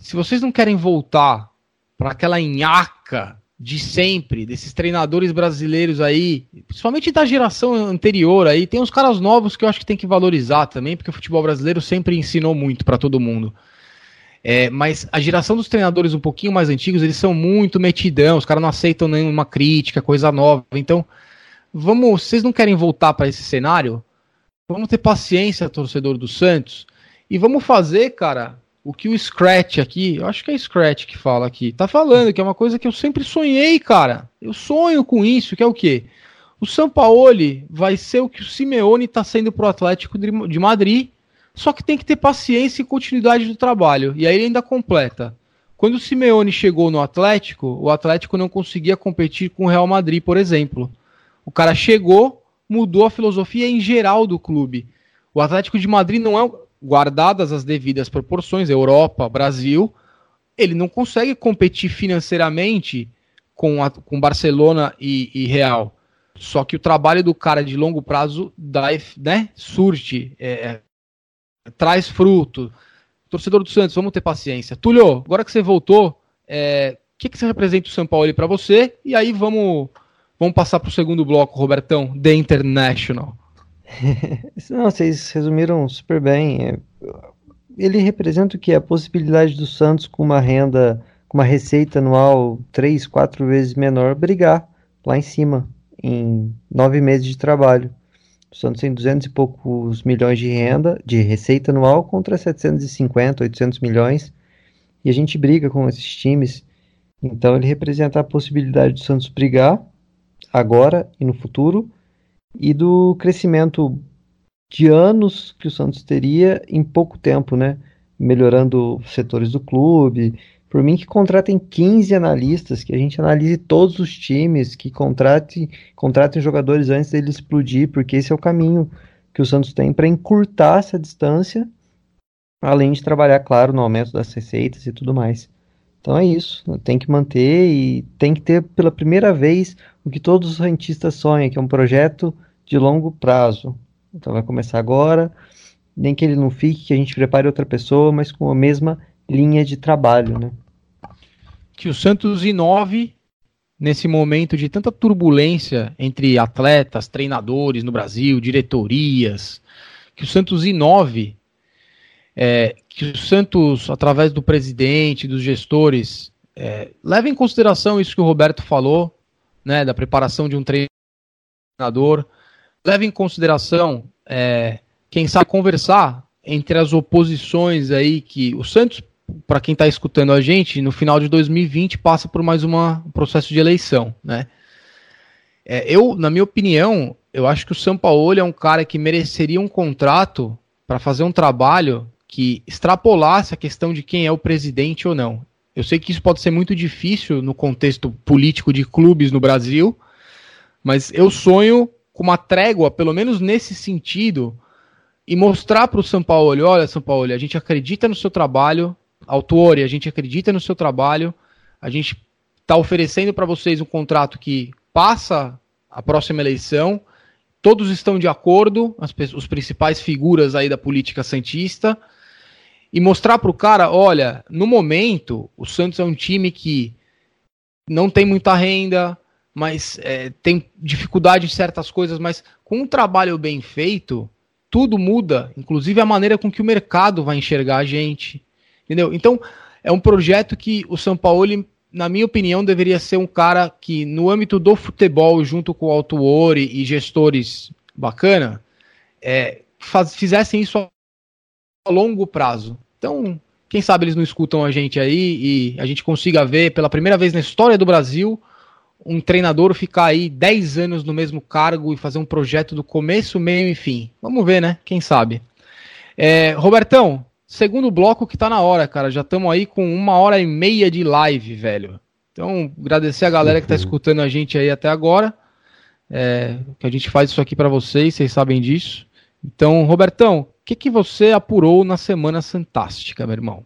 se vocês não querem voltar para aquela nhaca de sempre, desses treinadores brasileiros aí, principalmente da geração anterior aí, tem uns caras novos que eu acho que tem que valorizar também, porque o futebol brasileiro sempre ensinou muito para todo mundo. É, mas a geração dos treinadores um pouquinho mais antigos, eles são muito metidão, os caras não aceitam nenhuma crítica, coisa nova. Então, vamos, vocês não querem voltar para esse cenário? Vamos ter paciência, torcedor do Santos, e vamos fazer, cara, o que o Scratch aqui, eu acho que é Scratch que fala aqui, tá falando, que é uma coisa que eu sempre sonhei, cara. Eu sonho com isso, que é o quê? O Sampaoli vai ser o que o Simeone tá sendo pro Atlético de Madrid, só que tem que ter paciência e continuidade do trabalho. E aí ele ainda completa. Quando o Simeone chegou no Atlético, o Atlético não conseguia competir com o Real Madrid, por exemplo. O cara chegou, mudou a filosofia em geral do clube. O Atlético de Madrid não é guardadas as devidas proporções, Europa, Brasil, ele não consegue competir financeiramente com, a, com Barcelona e, e, Real. Só que o trabalho do cara de longo prazo dá, né, surge, é, é, traz fruto. Torcedor do Santos, vamos ter paciência. Túlio, agora que você voltou, o é, que, que você representa o São Paulo para você? E aí vamos, vamos passar para o segundo bloco, Robertão, The International. Não, vocês resumiram super bem. É, ele representa o que? A possibilidade do Santos com uma renda, com uma receita anual três, quatro vezes menor, brigar lá em cima, em nove meses de trabalho. O Santos tem 200 e poucos milhões de renda, de receita anual, contra 750, 800 milhões. E a gente briga com esses times. Então ele representa a possibilidade do Santos brigar agora e no futuro e do crescimento de anos que o Santos teria em pouco tempo, né? Melhorando setores do clube. Por mim, que contratem 15 analistas, que a gente analise todos os times, que contratem, contratem jogadores antes dele explodir, porque esse é o caminho que o Santos tem para encurtar essa distância, além de trabalhar, claro, no aumento das receitas e tudo mais. Então é isso, tem que manter e tem que ter pela primeira vez o que todos os rentistas sonham, que é um projeto de longo prazo. Então vai começar agora, nem que ele não fique, que a gente prepare outra pessoa, mas com a mesma linha de trabalho, né? Que o Santos inove nesse momento de tanta turbulência entre atletas, treinadores no Brasil, diretorias, que o Santos inove é, que o Santos, através do presidente, dos gestores, é, leve em consideração isso que o Roberto falou, né, da preparação de um treinador, leve em consideração, é, quem sabe conversar entre as oposições aí que o Santos, para quem está escutando a gente, no final de 2020 passa por mais uma, um processo de eleição, né? É, eu, na minha opinião, eu acho que o Sampaoli é um cara que mereceria um contrato para fazer um trabalho que extrapolasse a questão de quem é o presidente ou não. Eu sei que isso pode ser muito difícil no contexto político de clubes no Brasil, mas eu sonho com uma trégua, pelo menos nesse sentido, e mostrar para o São Paulo: olha, São Paulo, a gente acredita no seu trabalho, Autori, a gente acredita no seu trabalho, a gente está oferecendo para vocês um contrato que passa a próxima eleição todos estão de acordo, as, os principais figuras aí da política santista, e mostrar para o cara, olha, no momento o Santos é um time que não tem muita renda, mas é, tem dificuldade em certas coisas, mas com um trabalho bem feito, tudo muda, inclusive a maneira com que o mercado vai enxergar a gente, entendeu? Então é um projeto que o São Paulo, na minha opinião, deveria ser um cara que no âmbito do futebol, junto com o Altuori e gestores bacana, é, faz, fizessem isso a longo prazo. Então, quem sabe eles não escutam a gente aí e a gente consiga ver pela primeira vez na história do Brasil um treinador ficar aí 10 anos no mesmo cargo e fazer um projeto do começo, meio e fim. Vamos ver, né? Quem sabe. É, Robertão, segundo bloco que tá na hora, cara. Já estamos aí com uma hora e meia de live, velho. Então, agradecer a galera que tá escutando a gente aí até agora. É, que a gente faz isso aqui para vocês, vocês sabem disso. Então, Robertão, que, que você apurou na Semana Fantástica, meu irmão?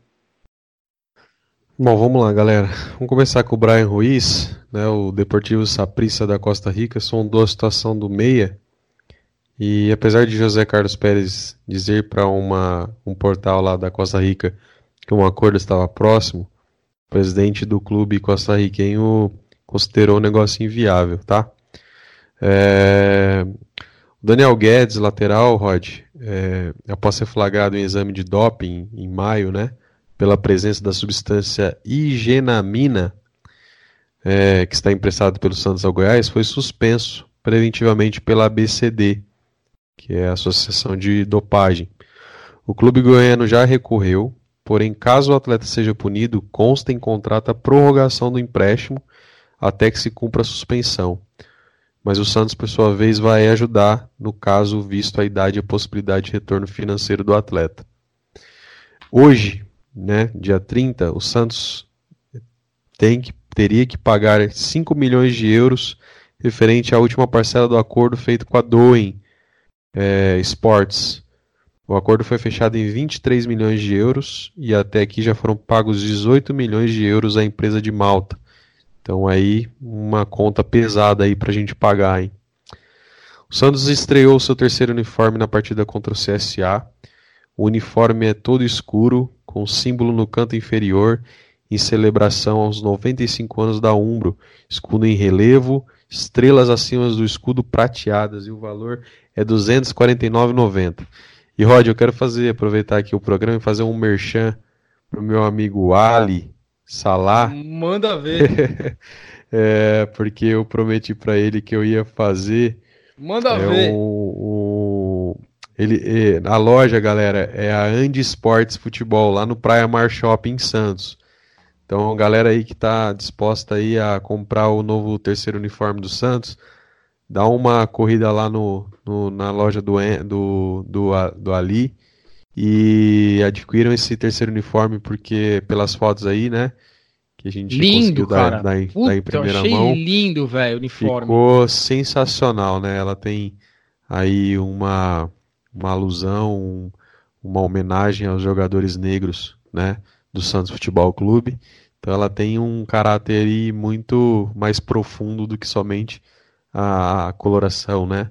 Bom, vamos lá, galera. Vamos começar com o Brian Ruiz, né, o Deportivo Saprissa da Costa Rica, sondou a situação do meia. E apesar de José Carlos Pérez dizer para um portal lá da Costa Rica que um acordo estava próximo, o presidente do clube costarriquenho considerou o negócio inviável, tá? É... O Daniel Guedes, lateral, Rod, é... após ser flagrado em exame de doping em maio, né? pela presença da substância higenamina, é, que está emprestado pelo Santos ao Goiás, foi suspenso preventivamente pela ABCD, que é a Associação de Dopagem. O clube goiano já recorreu, porém, caso o atleta seja punido, consta em contrato a prorrogação do empréstimo até que se cumpra a suspensão. Mas o Santos, por sua vez, vai ajudar no caso, visto a idade e a possibilidade de retorno financeiro do atleta. Hoje, né, dia 30, o Santos tem que, teria que pagar 5 milhões de euros referente à última parcela do acordo feito com a Doen é, Sports. O acordo foi fechado em 23 milhões de euros e até aqui já foram pagos 18 milhões de euros à empresa de Malta. Então aí uma conta pesada aí para a gente pagar, hein? O Santos estreou seu terceiro uniforme na partida contra o CSA. O uniforme é todo escuro, com símbolo no canto inferior, em celebração aos 95 anos da Umbro, escudo em relevo, estrelas acima do escudo prateadas e o valor é R$ 249,90. E Rod, eu quero fazer, aproveitar aqui o programa e fazer um merchan pro meu amigo Ali Salah. Manda ver. é, porque eu prometi para ele que eu ia fazer. Manda é, ver. Um, um, ele, a loja, galera, é a Andy Sports Futebol, lá no Praia Mar Shopping em Santos. Então, galera aí que está disposta aí a comprar o novo terceiro uniforme do Santos, dá uma corrida lá no, no na loja do, do, do, do Ali e adquiram esse terceiro uniforme, porque pelas fotos aí, né? Que a gente lindo, conseguiu dar, dar, Puta, dar em primeira achei mão. lindo, velho, o uniforme. Ficou sensacional, né? Ela tem aí uma uma alusão, um, uma homenagem aos jogadores negros, né, do Santos Futebol Clube. Então ela tem um caráter muito mais profundo do que somente a coloração, né?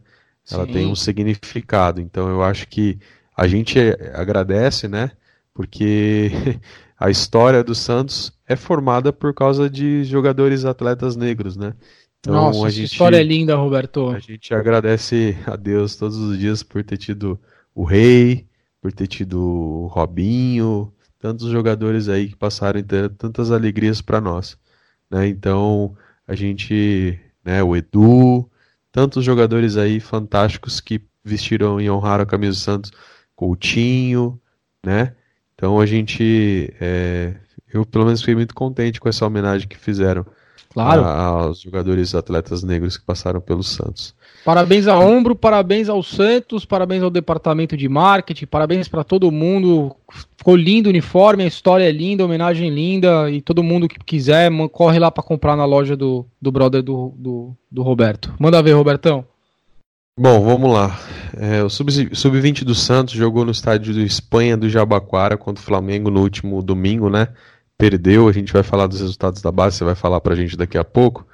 Ela Sim. tem um significado. Então eu acho que a gente agradece, né? Porque a história do Santos é formada por causa de jogadores atletas negros, né? Então, Nossa, a gente, história é linda, Roberto. A gente agradece a Deus todos os dias por ter tido o Rei, por ter tido o Robinho, tantos jogadores aí que passaram tantas alegrias para nós. Né? Então, a gente, né, o Edu, tantos jogadores aí fantásticos que vestiram e honraram a camisa do Santos, Coutinho, né? Então a gente, é, eu pelo menos fiquei muito contente com essa homenagem que fizeram Claro. aos jogadores atletas negros que passaram pelo Santos. Parabéns a Ombro, parabéns ao Santos, parabéns ao departamento de marketing, parabéns para todo mundo. Ficou lindo o uniforme, a história é linda, a homenagem linda e todo mundo que quiser corre lá para comprar na loja do, do brother do, do, do Roberto. Manda ver, Robertão. Bom, vamos lá. É, o Sub-20 Sub do Santos jogou no estádio do Espanha do Jabaquara contra o Flamengo no último domingo, né? perdeu. A gente vai falar dos resultados da base, você vai falar pra gente daqui a pouco.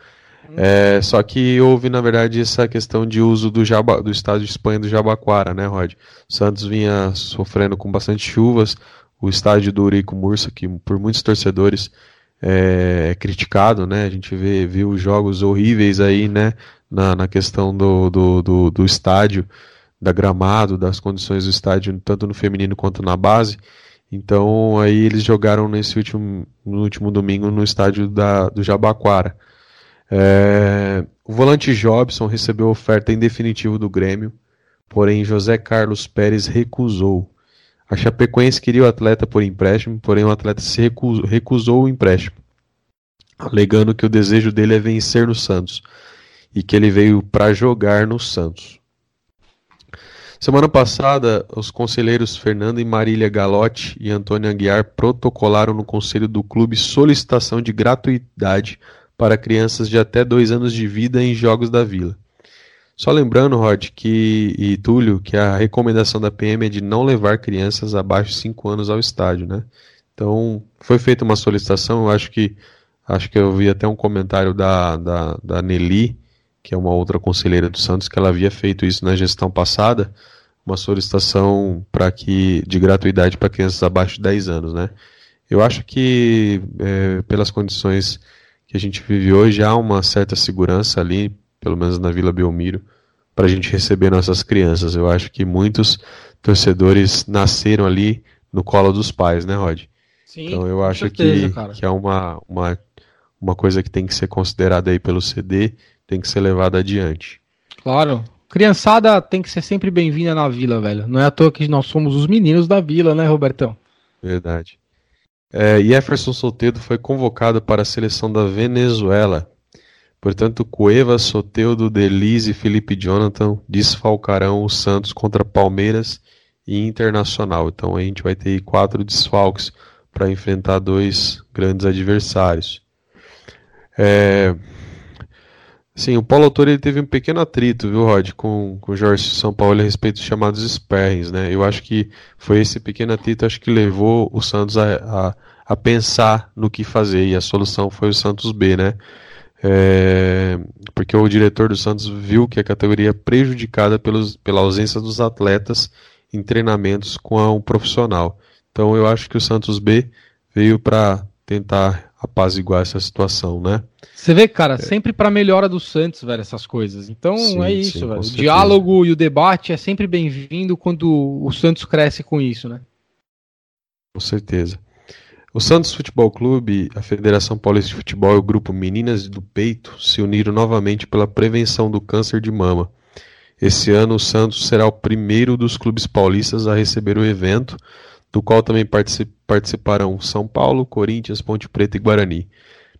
É, só que houve, na verdade, essa questão de uso do, Jaba, do estádio de Espanha do Jabaquara, né, Rod? O Santos vinha sofrendo com bastante chuvas. O estádio do Urico Mursa, que por muitos torcedores é, é criticado, né? A gente vê, viu jogos horríveis aí, né? Na, na questão do, do, do, do estádio, da gramado, das condições do estádio, tanto no feminino quanto na base. Então aí eles jogaram nesse último, no último domingo no estádio da, do Jabaquara. É, o volante Jobson recebeu oferta em definitivo do Grêmio, porém José Carlos Pérez recusou. A Chapecoense queria o atleta por empréstimo, porém o atleta se recusou, recusou o empréstimo, alegando que o desejo dele é vencer no Santos e que ele veio para jogar no Santos. Semana passada, os conselheiros Fernando e Marília Galotti e Antônio Aguiar protocolaram no conselho do clube solicitação de gratuidade para crianças de até dois anos de vida em jogos da Vila. Só lembrando, Rod, que, e Túlio, que a recomendação da PM é de não levar crianças abaixo de 5 anos ao estádio, né? Então, foi feita uma solicitação, eu acho que acho que eu vi até um comentário da, da, da Nelly, que é uma outra conselheira do Santos, que ela havia feito isso na gestão passada, uma solicitação para que de gratuidade para crianças abaixo de 10 anos, né? Eu acho que é, pelas condições que a gente vive hoje há uma certa segurança ali, pelo menos na Vila Belmiro, para a gente receber nossas crianças. Eu acho que muitos torcedores nasceram ali no colo dos pais, né, Rod? Sim, então eu acho certeza, que, que é uma, uma, uma coisa que tem que ser considerada aí pelo CD tem que ser levada adiante. Claro. Criançada tem que ser sempre bem-vinda na vila, velho. Não é à toa que nós somos os meninos da vila, né, Robertão? Verdade. É, Jefferson Soteldo foi convocado para a seleção da Venezuela. Portanto, Cueva, Soteudo, Delize e Felipe Jonathan desfalcarão o Santos contra Palmeiras e Internacional. Então a gente vai ter quatro desfalques para enfrentar dois grandes adversários. É, Sim, o Paulo Autor ele teve um pequeno atrito, viu, Rod, com, com o Jorge São Paulo a respeito dos chamados sparrings, né? Eu acho que foi esse pequeno atrito acho que levou o Santos a, a, a pensar no que fazer, e a solução foi o Santos B, né? É, porque o diretor do Santos viu que a categoria é prejudicada pelos, pela ausência dos atletas em treinamentos com um profissional. Então eu acho que o Santos B veio para tentar apaziguar essa situação, né? Você vê, cara, é. sempre para melhora do Santos, velho, essas coisas. Então sim, é isso, sim, velho. O diálogo e o debate é sempre bem-vindo quando o Santos cresce com isso, né? Com certeza. O Santos Futebol Clube, a Federação Paulista de Futebol e o grupo Meninas do Peito se uniram novamente pela prevenção do câncer de mama. Esse ano, o Santos será o primeiro dos clubes paulistas a receber o evento, do qual também participarão São Paulo, Corinthians, Ponte Preta e Guarani.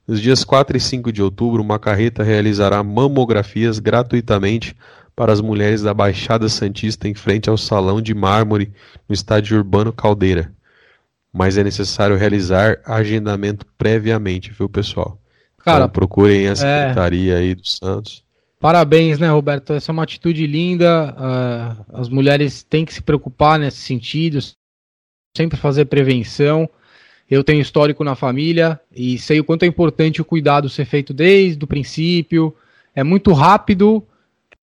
Nos dias 4 e 5 de outubro, uma carreta realizará mamografias gratuitamente para as mulheres da Baixada Santista em frente ao Salão de Mármore no estádio Urbano Caldeira. Mas é necessário realizar agendamento previamente, viu, pessoal? Cara, então, procurem a é. secretaria é... aí do Santos. Parabéns, né, Roberto? Essa é uma atitude linda. Uh, as mulheres têm que se preocupar nesse sentido, sempre fazer prevenção. Eu tenho histórico na família e sei o quanto é importante o cuidado ser feito desde o princípio. É muito rápido.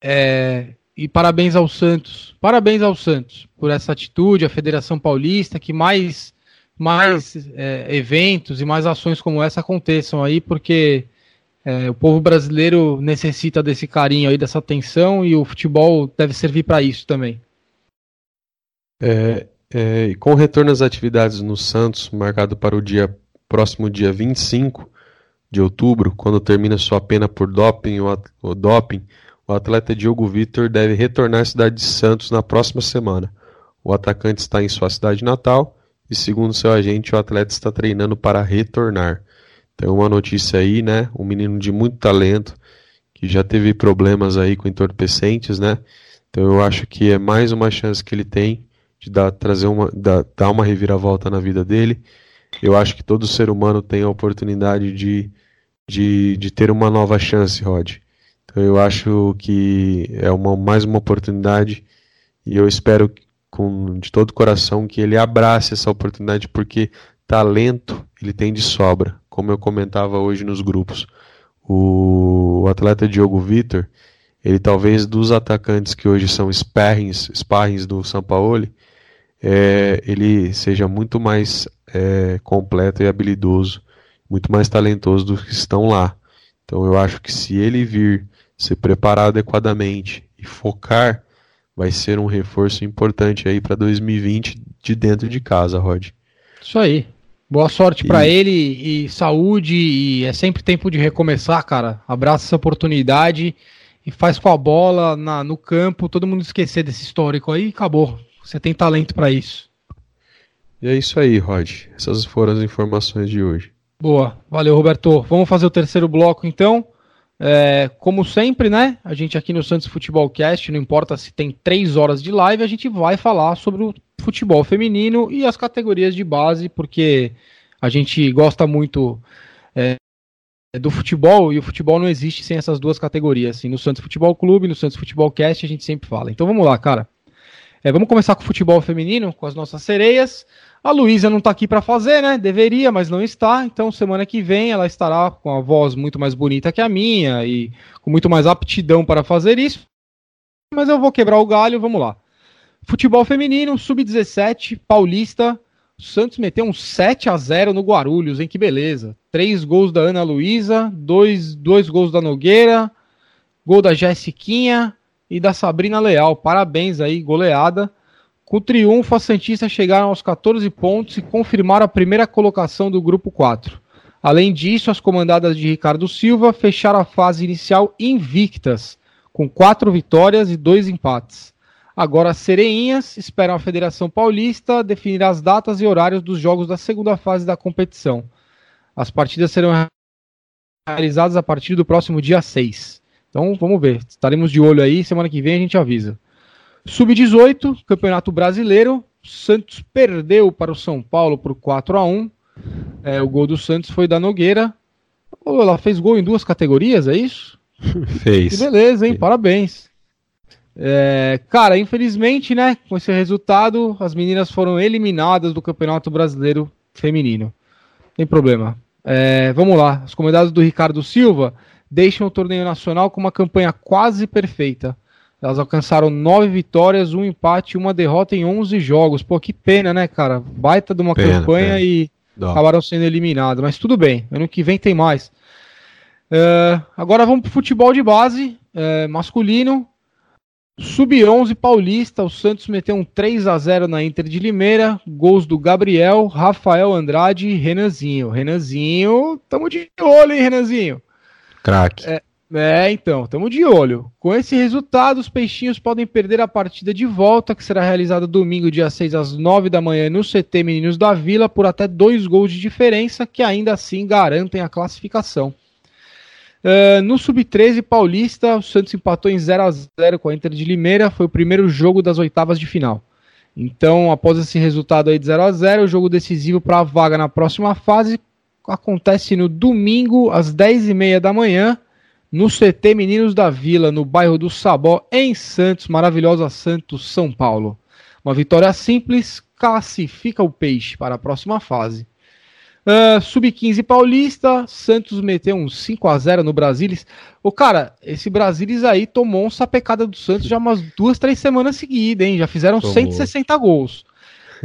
É... E parabéns ao Santos. Parabéns ao Santos por essa atitude, a Federação Paulista, que mais, mais é, eventos e mais ações como essa aconteçam aí, porque é, o povo brasileiro necessita desse carinho aí, dessa atenção, e o futebol deve servir para isso também. É, é, com o retorno às atividades no Santos, marcado para o dia próximo dia 25 de outubro, quando termina sua pena por doping, doping, o atleta Diogo Vitor deve retornar à cidade de Santos na próxima semana. O atacante está em sua cidade natal e, segundo seu agente, o atleta está treinando para retornar. Então, uma notícia aí, né? Um menino de muito talento que já teve problemas aí com entorpecentes, né? Então, eu acho que é mais uma chance que ele tem de dar, trazer uma, dar, dar uma reviravolta na vida dele. Eu acho que todo ser humano tem a oportunidade de, de, de ter uma nova chance, Rod. Então eu acho que é uma, mais uma oportunidade e eu espero com, de todo o coração que ele abrace essa oportunidade porque talento ele tem de sobra, como eu comentava hoje nos grupos. o atleta Diogo Vitor, ele talvez dos atacantes que hoje são sparrings, sparrings do São Paulo, é, ele seja muito mais é, completo e habilidoso, muito mais talentoso dos que estão lá. Então eu acho que se ele vir se preparar adequadamente e focar, vai ser um reforço importante aí para 2020 de dentro de casa, Rod. Isso aí. Boa sorte e... para ele e saúde e é sempre tempo de recomeçar, cara. Abraça essa oportunidade e faz com a bola na, no campo, todo mundo esquecer desse histórico aí e acabou. Você tem talento para isso. E é isso aí, Rod. Essas foram as informações de hoje. Boa, valeu, Roberto. Vamos fazer o terceiro bloco então. É, como sempre, né? A gente aqui no Santos Futebol Cast, não importa se tem três horas de live, a gente vai falar sobre o futebol feminino e as categorias de base, porque a gente gosta muito é, do futebol e o futebol não existe sem essas duas categorias. Assim, no Santos Futebol Clube, no Santos Futebol Cast, a gente sempre fala. Então vamos lá, cara. É, vamos começar com o futebol feminino, com as nossas sereias. A Luísa não está aqui para fazer, né? Deveria, mas não está. Então, semana que vem ela estará com a voz muito mais bonita que a minha e com muito mais aptidão para fazer isso. Mas eu vou quebrar o galho, vamos lá. Futebol feminino, sub-17, paulista. O Santos meteu um 7 a 0 no Guarulhos, hein? Que beleza. Três gols da Ana Luísa, dois, dois gols da Nogueira, gol da Jessiquinha e da Sabrina Leal. Parabéns aí, goleada. Com o triunfo, as Santistas chegaram aos 14 pontos e confirmaram a primeira colocação do grupo 4. Além disso, as comandadas de Ricardo Silva fecharam a fase inicial invictas, com quatro vitórias e dois empates. Agora, as Sereinhas esperam a Federação Paulista definir as datas e horários dos jogos da segunda fase da competição. As partidas serão realizadas a partir do próximo dia 6. Então, vamos ver. Estaremos de olho aí. Semana que vem a gente avisa. Sub-18, Campeonato Brasileiro. Santos perdeu para o São Paulo por 4 a 1 é, O gol do Santos foi da Nogueira. Oh, ela fez gol em duas categorias, é isso? Fez. Que beleza, hein? Parabéns. É, cara, infelizmente, né, com esse resultado, as meninas foram eliminadas do Campeonato Brasileiro Feminino. Tem problema. É, vamos lá. As comunidades do Ricardo Silva deixam o torneio nacional com uma campanha quase perfeita. Elas alcançaram nove vitórias, um empate e uma derrota em 11 jogos. Pô, que pena, né, cara? Baita de uma pena, campanha pena. e Dó. acabaram sendo eliminadas. Mas tudo bem, ano que vem tem mais. Uh, agora vamos pro futebol de base, uh, masculino. Sub-11 Paulista, o Santos meteu um 3 a 0 na Inter de Limeira. Gols do Gabriel, Rafael Andrade e Renanzinho. Renanzinho, tamo de olho, hein, Renanzinho? Craque. É, é, então, estamos de olho. Com esse resultado, os peixinhos podem perder a partida de volta, que será realizada domingo, dia 6 às 9 da manhã, no CT Meninos da Vila, por até dois gols de diferença, que ainda assim garantem a classificação. Uh, no Sub-13 Paulista, o Santos empatou em 0 a 0 com a Inter de Limeira, foi o primeiro jogo das oitavas de final. Então, após esse resultado aí de 0 a 0 o jogo decisivo para a vaga na próxima fase acontece no domingo, às 10h30 da manhã, no CT Meninos da Vila, no bairro do Sabó, em Santos, maravilhosa Santos, São Paulo. Uma vitória simples classifica o Peixe para a próxima fase. Uh, Sub-15 Paulista, Santos meteu um 5 a 0 no Brasilis. O cara, esse Brasilis aí tomou um sapecada do Santos já umas duas, três semanas seguidas, hein? Já fizeram Tomou. 160 gols.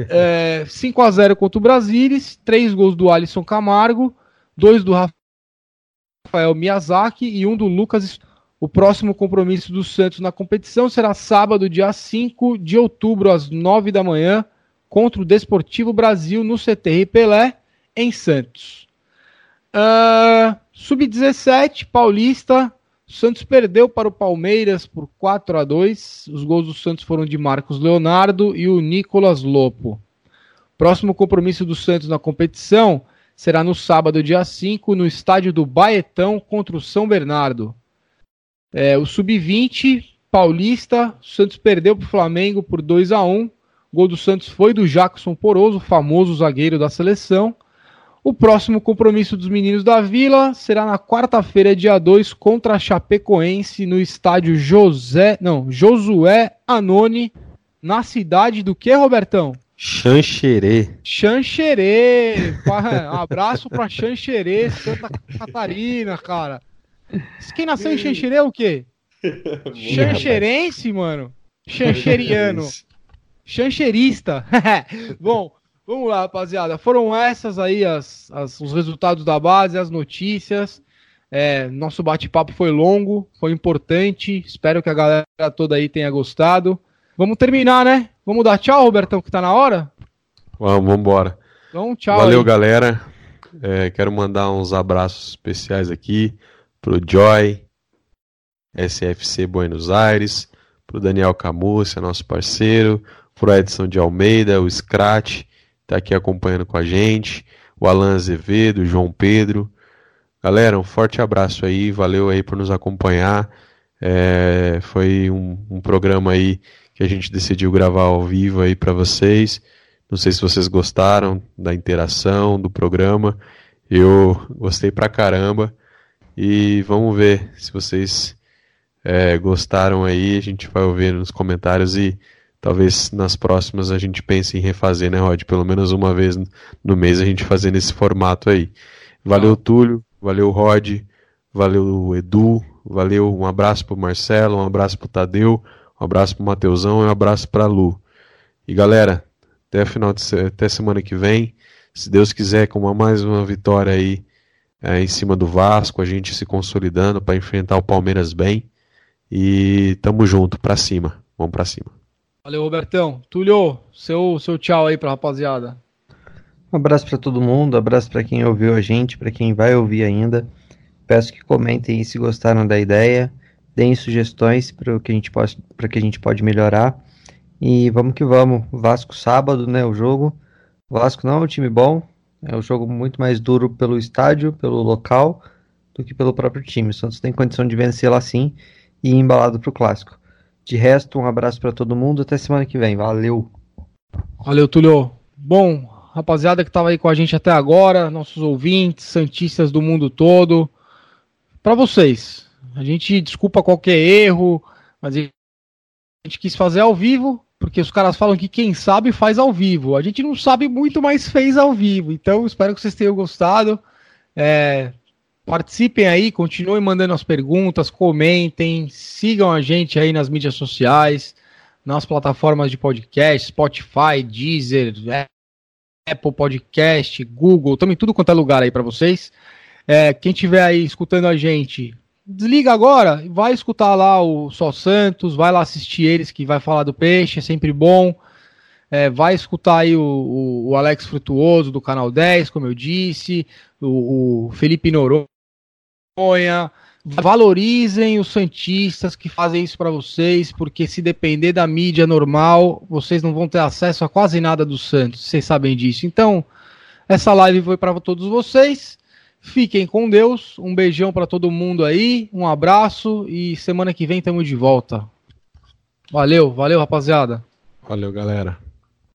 É, 5 a 0 contra o Brasilis, três gols do Alisson Camargo, dois do Rafael Miyazaki e um do Lucas. O próximo compromisso do Santos na competição será sábado, dia 5 de outubro, às 9 da manhã, contra o Desportivo Brasil no CTR Pelé, em Santos. Uh, Sub-17, Paulista. Santos perdeu para o Palmeiras por 4 a 2 Os gols do Santos foram de Marcos Leonardo e o Nicolas Lopo. Próximo compromisso do Santos na competição será no sábado, dia 5, no estádio do Baetão contra o São Bernardo. É, o Sub-20, Paulista, o Santos perdeu para o Flamengo por 2 a 1 O gol do Santos foi do Jackson Poroso, famoso zagueiro da seleção. O próximo compromisso dos meninos da Vila será na quarta-feira, dia 2, contra a Chapecoense, no estádio José, não, Josué Anoni, na cidade do que, Robertão? Xanxerê. Xanxerê. Um abraço pra Xanxerê, Santa Catarina, cara. Quem nasceu em Xanxerê é o quê? Xanxerense, mano. Xanxeriano. Xanxerista. Bom, vamos lá, rapaziada. Foram essas aí as, as os resultados da base, as notícias. É, nosso bate-papo foi longo, foi importante. Espero que a galera toda aí tenha gostado. Vamos terminar, né? Vamos dar tchau, Robertão, que tá na hora? Vamos, vamos embora. Então, tchau. Valeu, aí. galera. É, quero mandar uns abraços especiais aqui pro Joy, SFC Buenos Aires, pro Daniel Camúcia, nosso parceiro, pro Edson de Almeida, o Scratch, tá aqui acompanhando com a gente, o Alan Azevedo, o João Pedro. Galera, um forte abraço aí, valeu aí por nos acompanhar. É, foi um, um programa aí que a gente decidiu gravar ao vivo aí para vocês. Não sei se vocês gostaram da interação do programa. Eu gostei pra caramba. E vamos ver se vocês é, gostaram aí. A gente vai ouvir nos comentários e talvez nas próximas a gente pense em refazer, né, Rod? Pelo menos uma vez no mês a gente fazer nesse formato aí. Valeu, Túlio. Valeu, Rod. Valeu, Edu. Valeu, um abraço pro Marcelo, um abraço pro Tadeu, um abraço pro Mateusão e um abraço pra Lu. E galera, até final de, até semana que vem. Se Deus quiser, com uma, mais uma vitória aí é, em cima do Vasco, a gente se consolidando para enfrentar o Palmeiras bem. E tamo junto, pra cima. Vamos pra cima. Valeu, Robertão. Túlio, seu, seu tchau aí pra rapaziada. Um abraço para todo mundo, um abraço para quem ouviu a gente, para quem vai ouvir ainda. Peço que comentem se gostaram da ideia, deem sugestões para que a gente pode, para que a gente pode melhorar. E vamos que vamos. Vasco sábado, né, o jogo. Vasco não é um time bom, é um jogo muito mais duro pelo estádio, pelo local, do que pelo próprio time. O Santos tem condição de vencer lá sim e ir embalado para o clássico. De resto, um abraço para todo mundo, até semana que vem. Valeu. Valeu, Túlio. Bom, rapaziada que estava aí com a gente até agora, nossos ouvintes, santistas do mundo todo, para vocês. A gente desculpa qualquer erro, mas a gente quis fazer ao vivo, porque os caras falam que quem sabe faz ao vivo. A gente não sabe muito, mas fez ao vivo. Então, espero que vocês tenham gostado. É, participem aí, continuem mandando as perguntas, comentem, sigam a gente aí nas mídias sociais, nas plataformas de podcast, Spotify, Deezer, Apple Podcast, Google, também tudo quanto é lugar aí para vocês. É, quem tiver aí escutando a gente, desliga agora, vai escutar lá o Só Santos, vai lá assistir eles que vai falar do peixe, é sempre bom. É, vai escutar aí o, o, o, Alex Frutuoso do Canal 10, como eu disse, o, o Felipe Noronha. Valorizem os Santistas que fazem isso para vocês, porque se depender da mídia normal, vocês não vão ter acesso a quase nada do Santos, vocês sabem disso. Então, essa live foi para todos vocês. Fiquem com Deus. Um beijão para todo mundo aí. Um abraço e semana que vem estamos de volta. Valeu, valeu, rapaziada. Valeu, galera.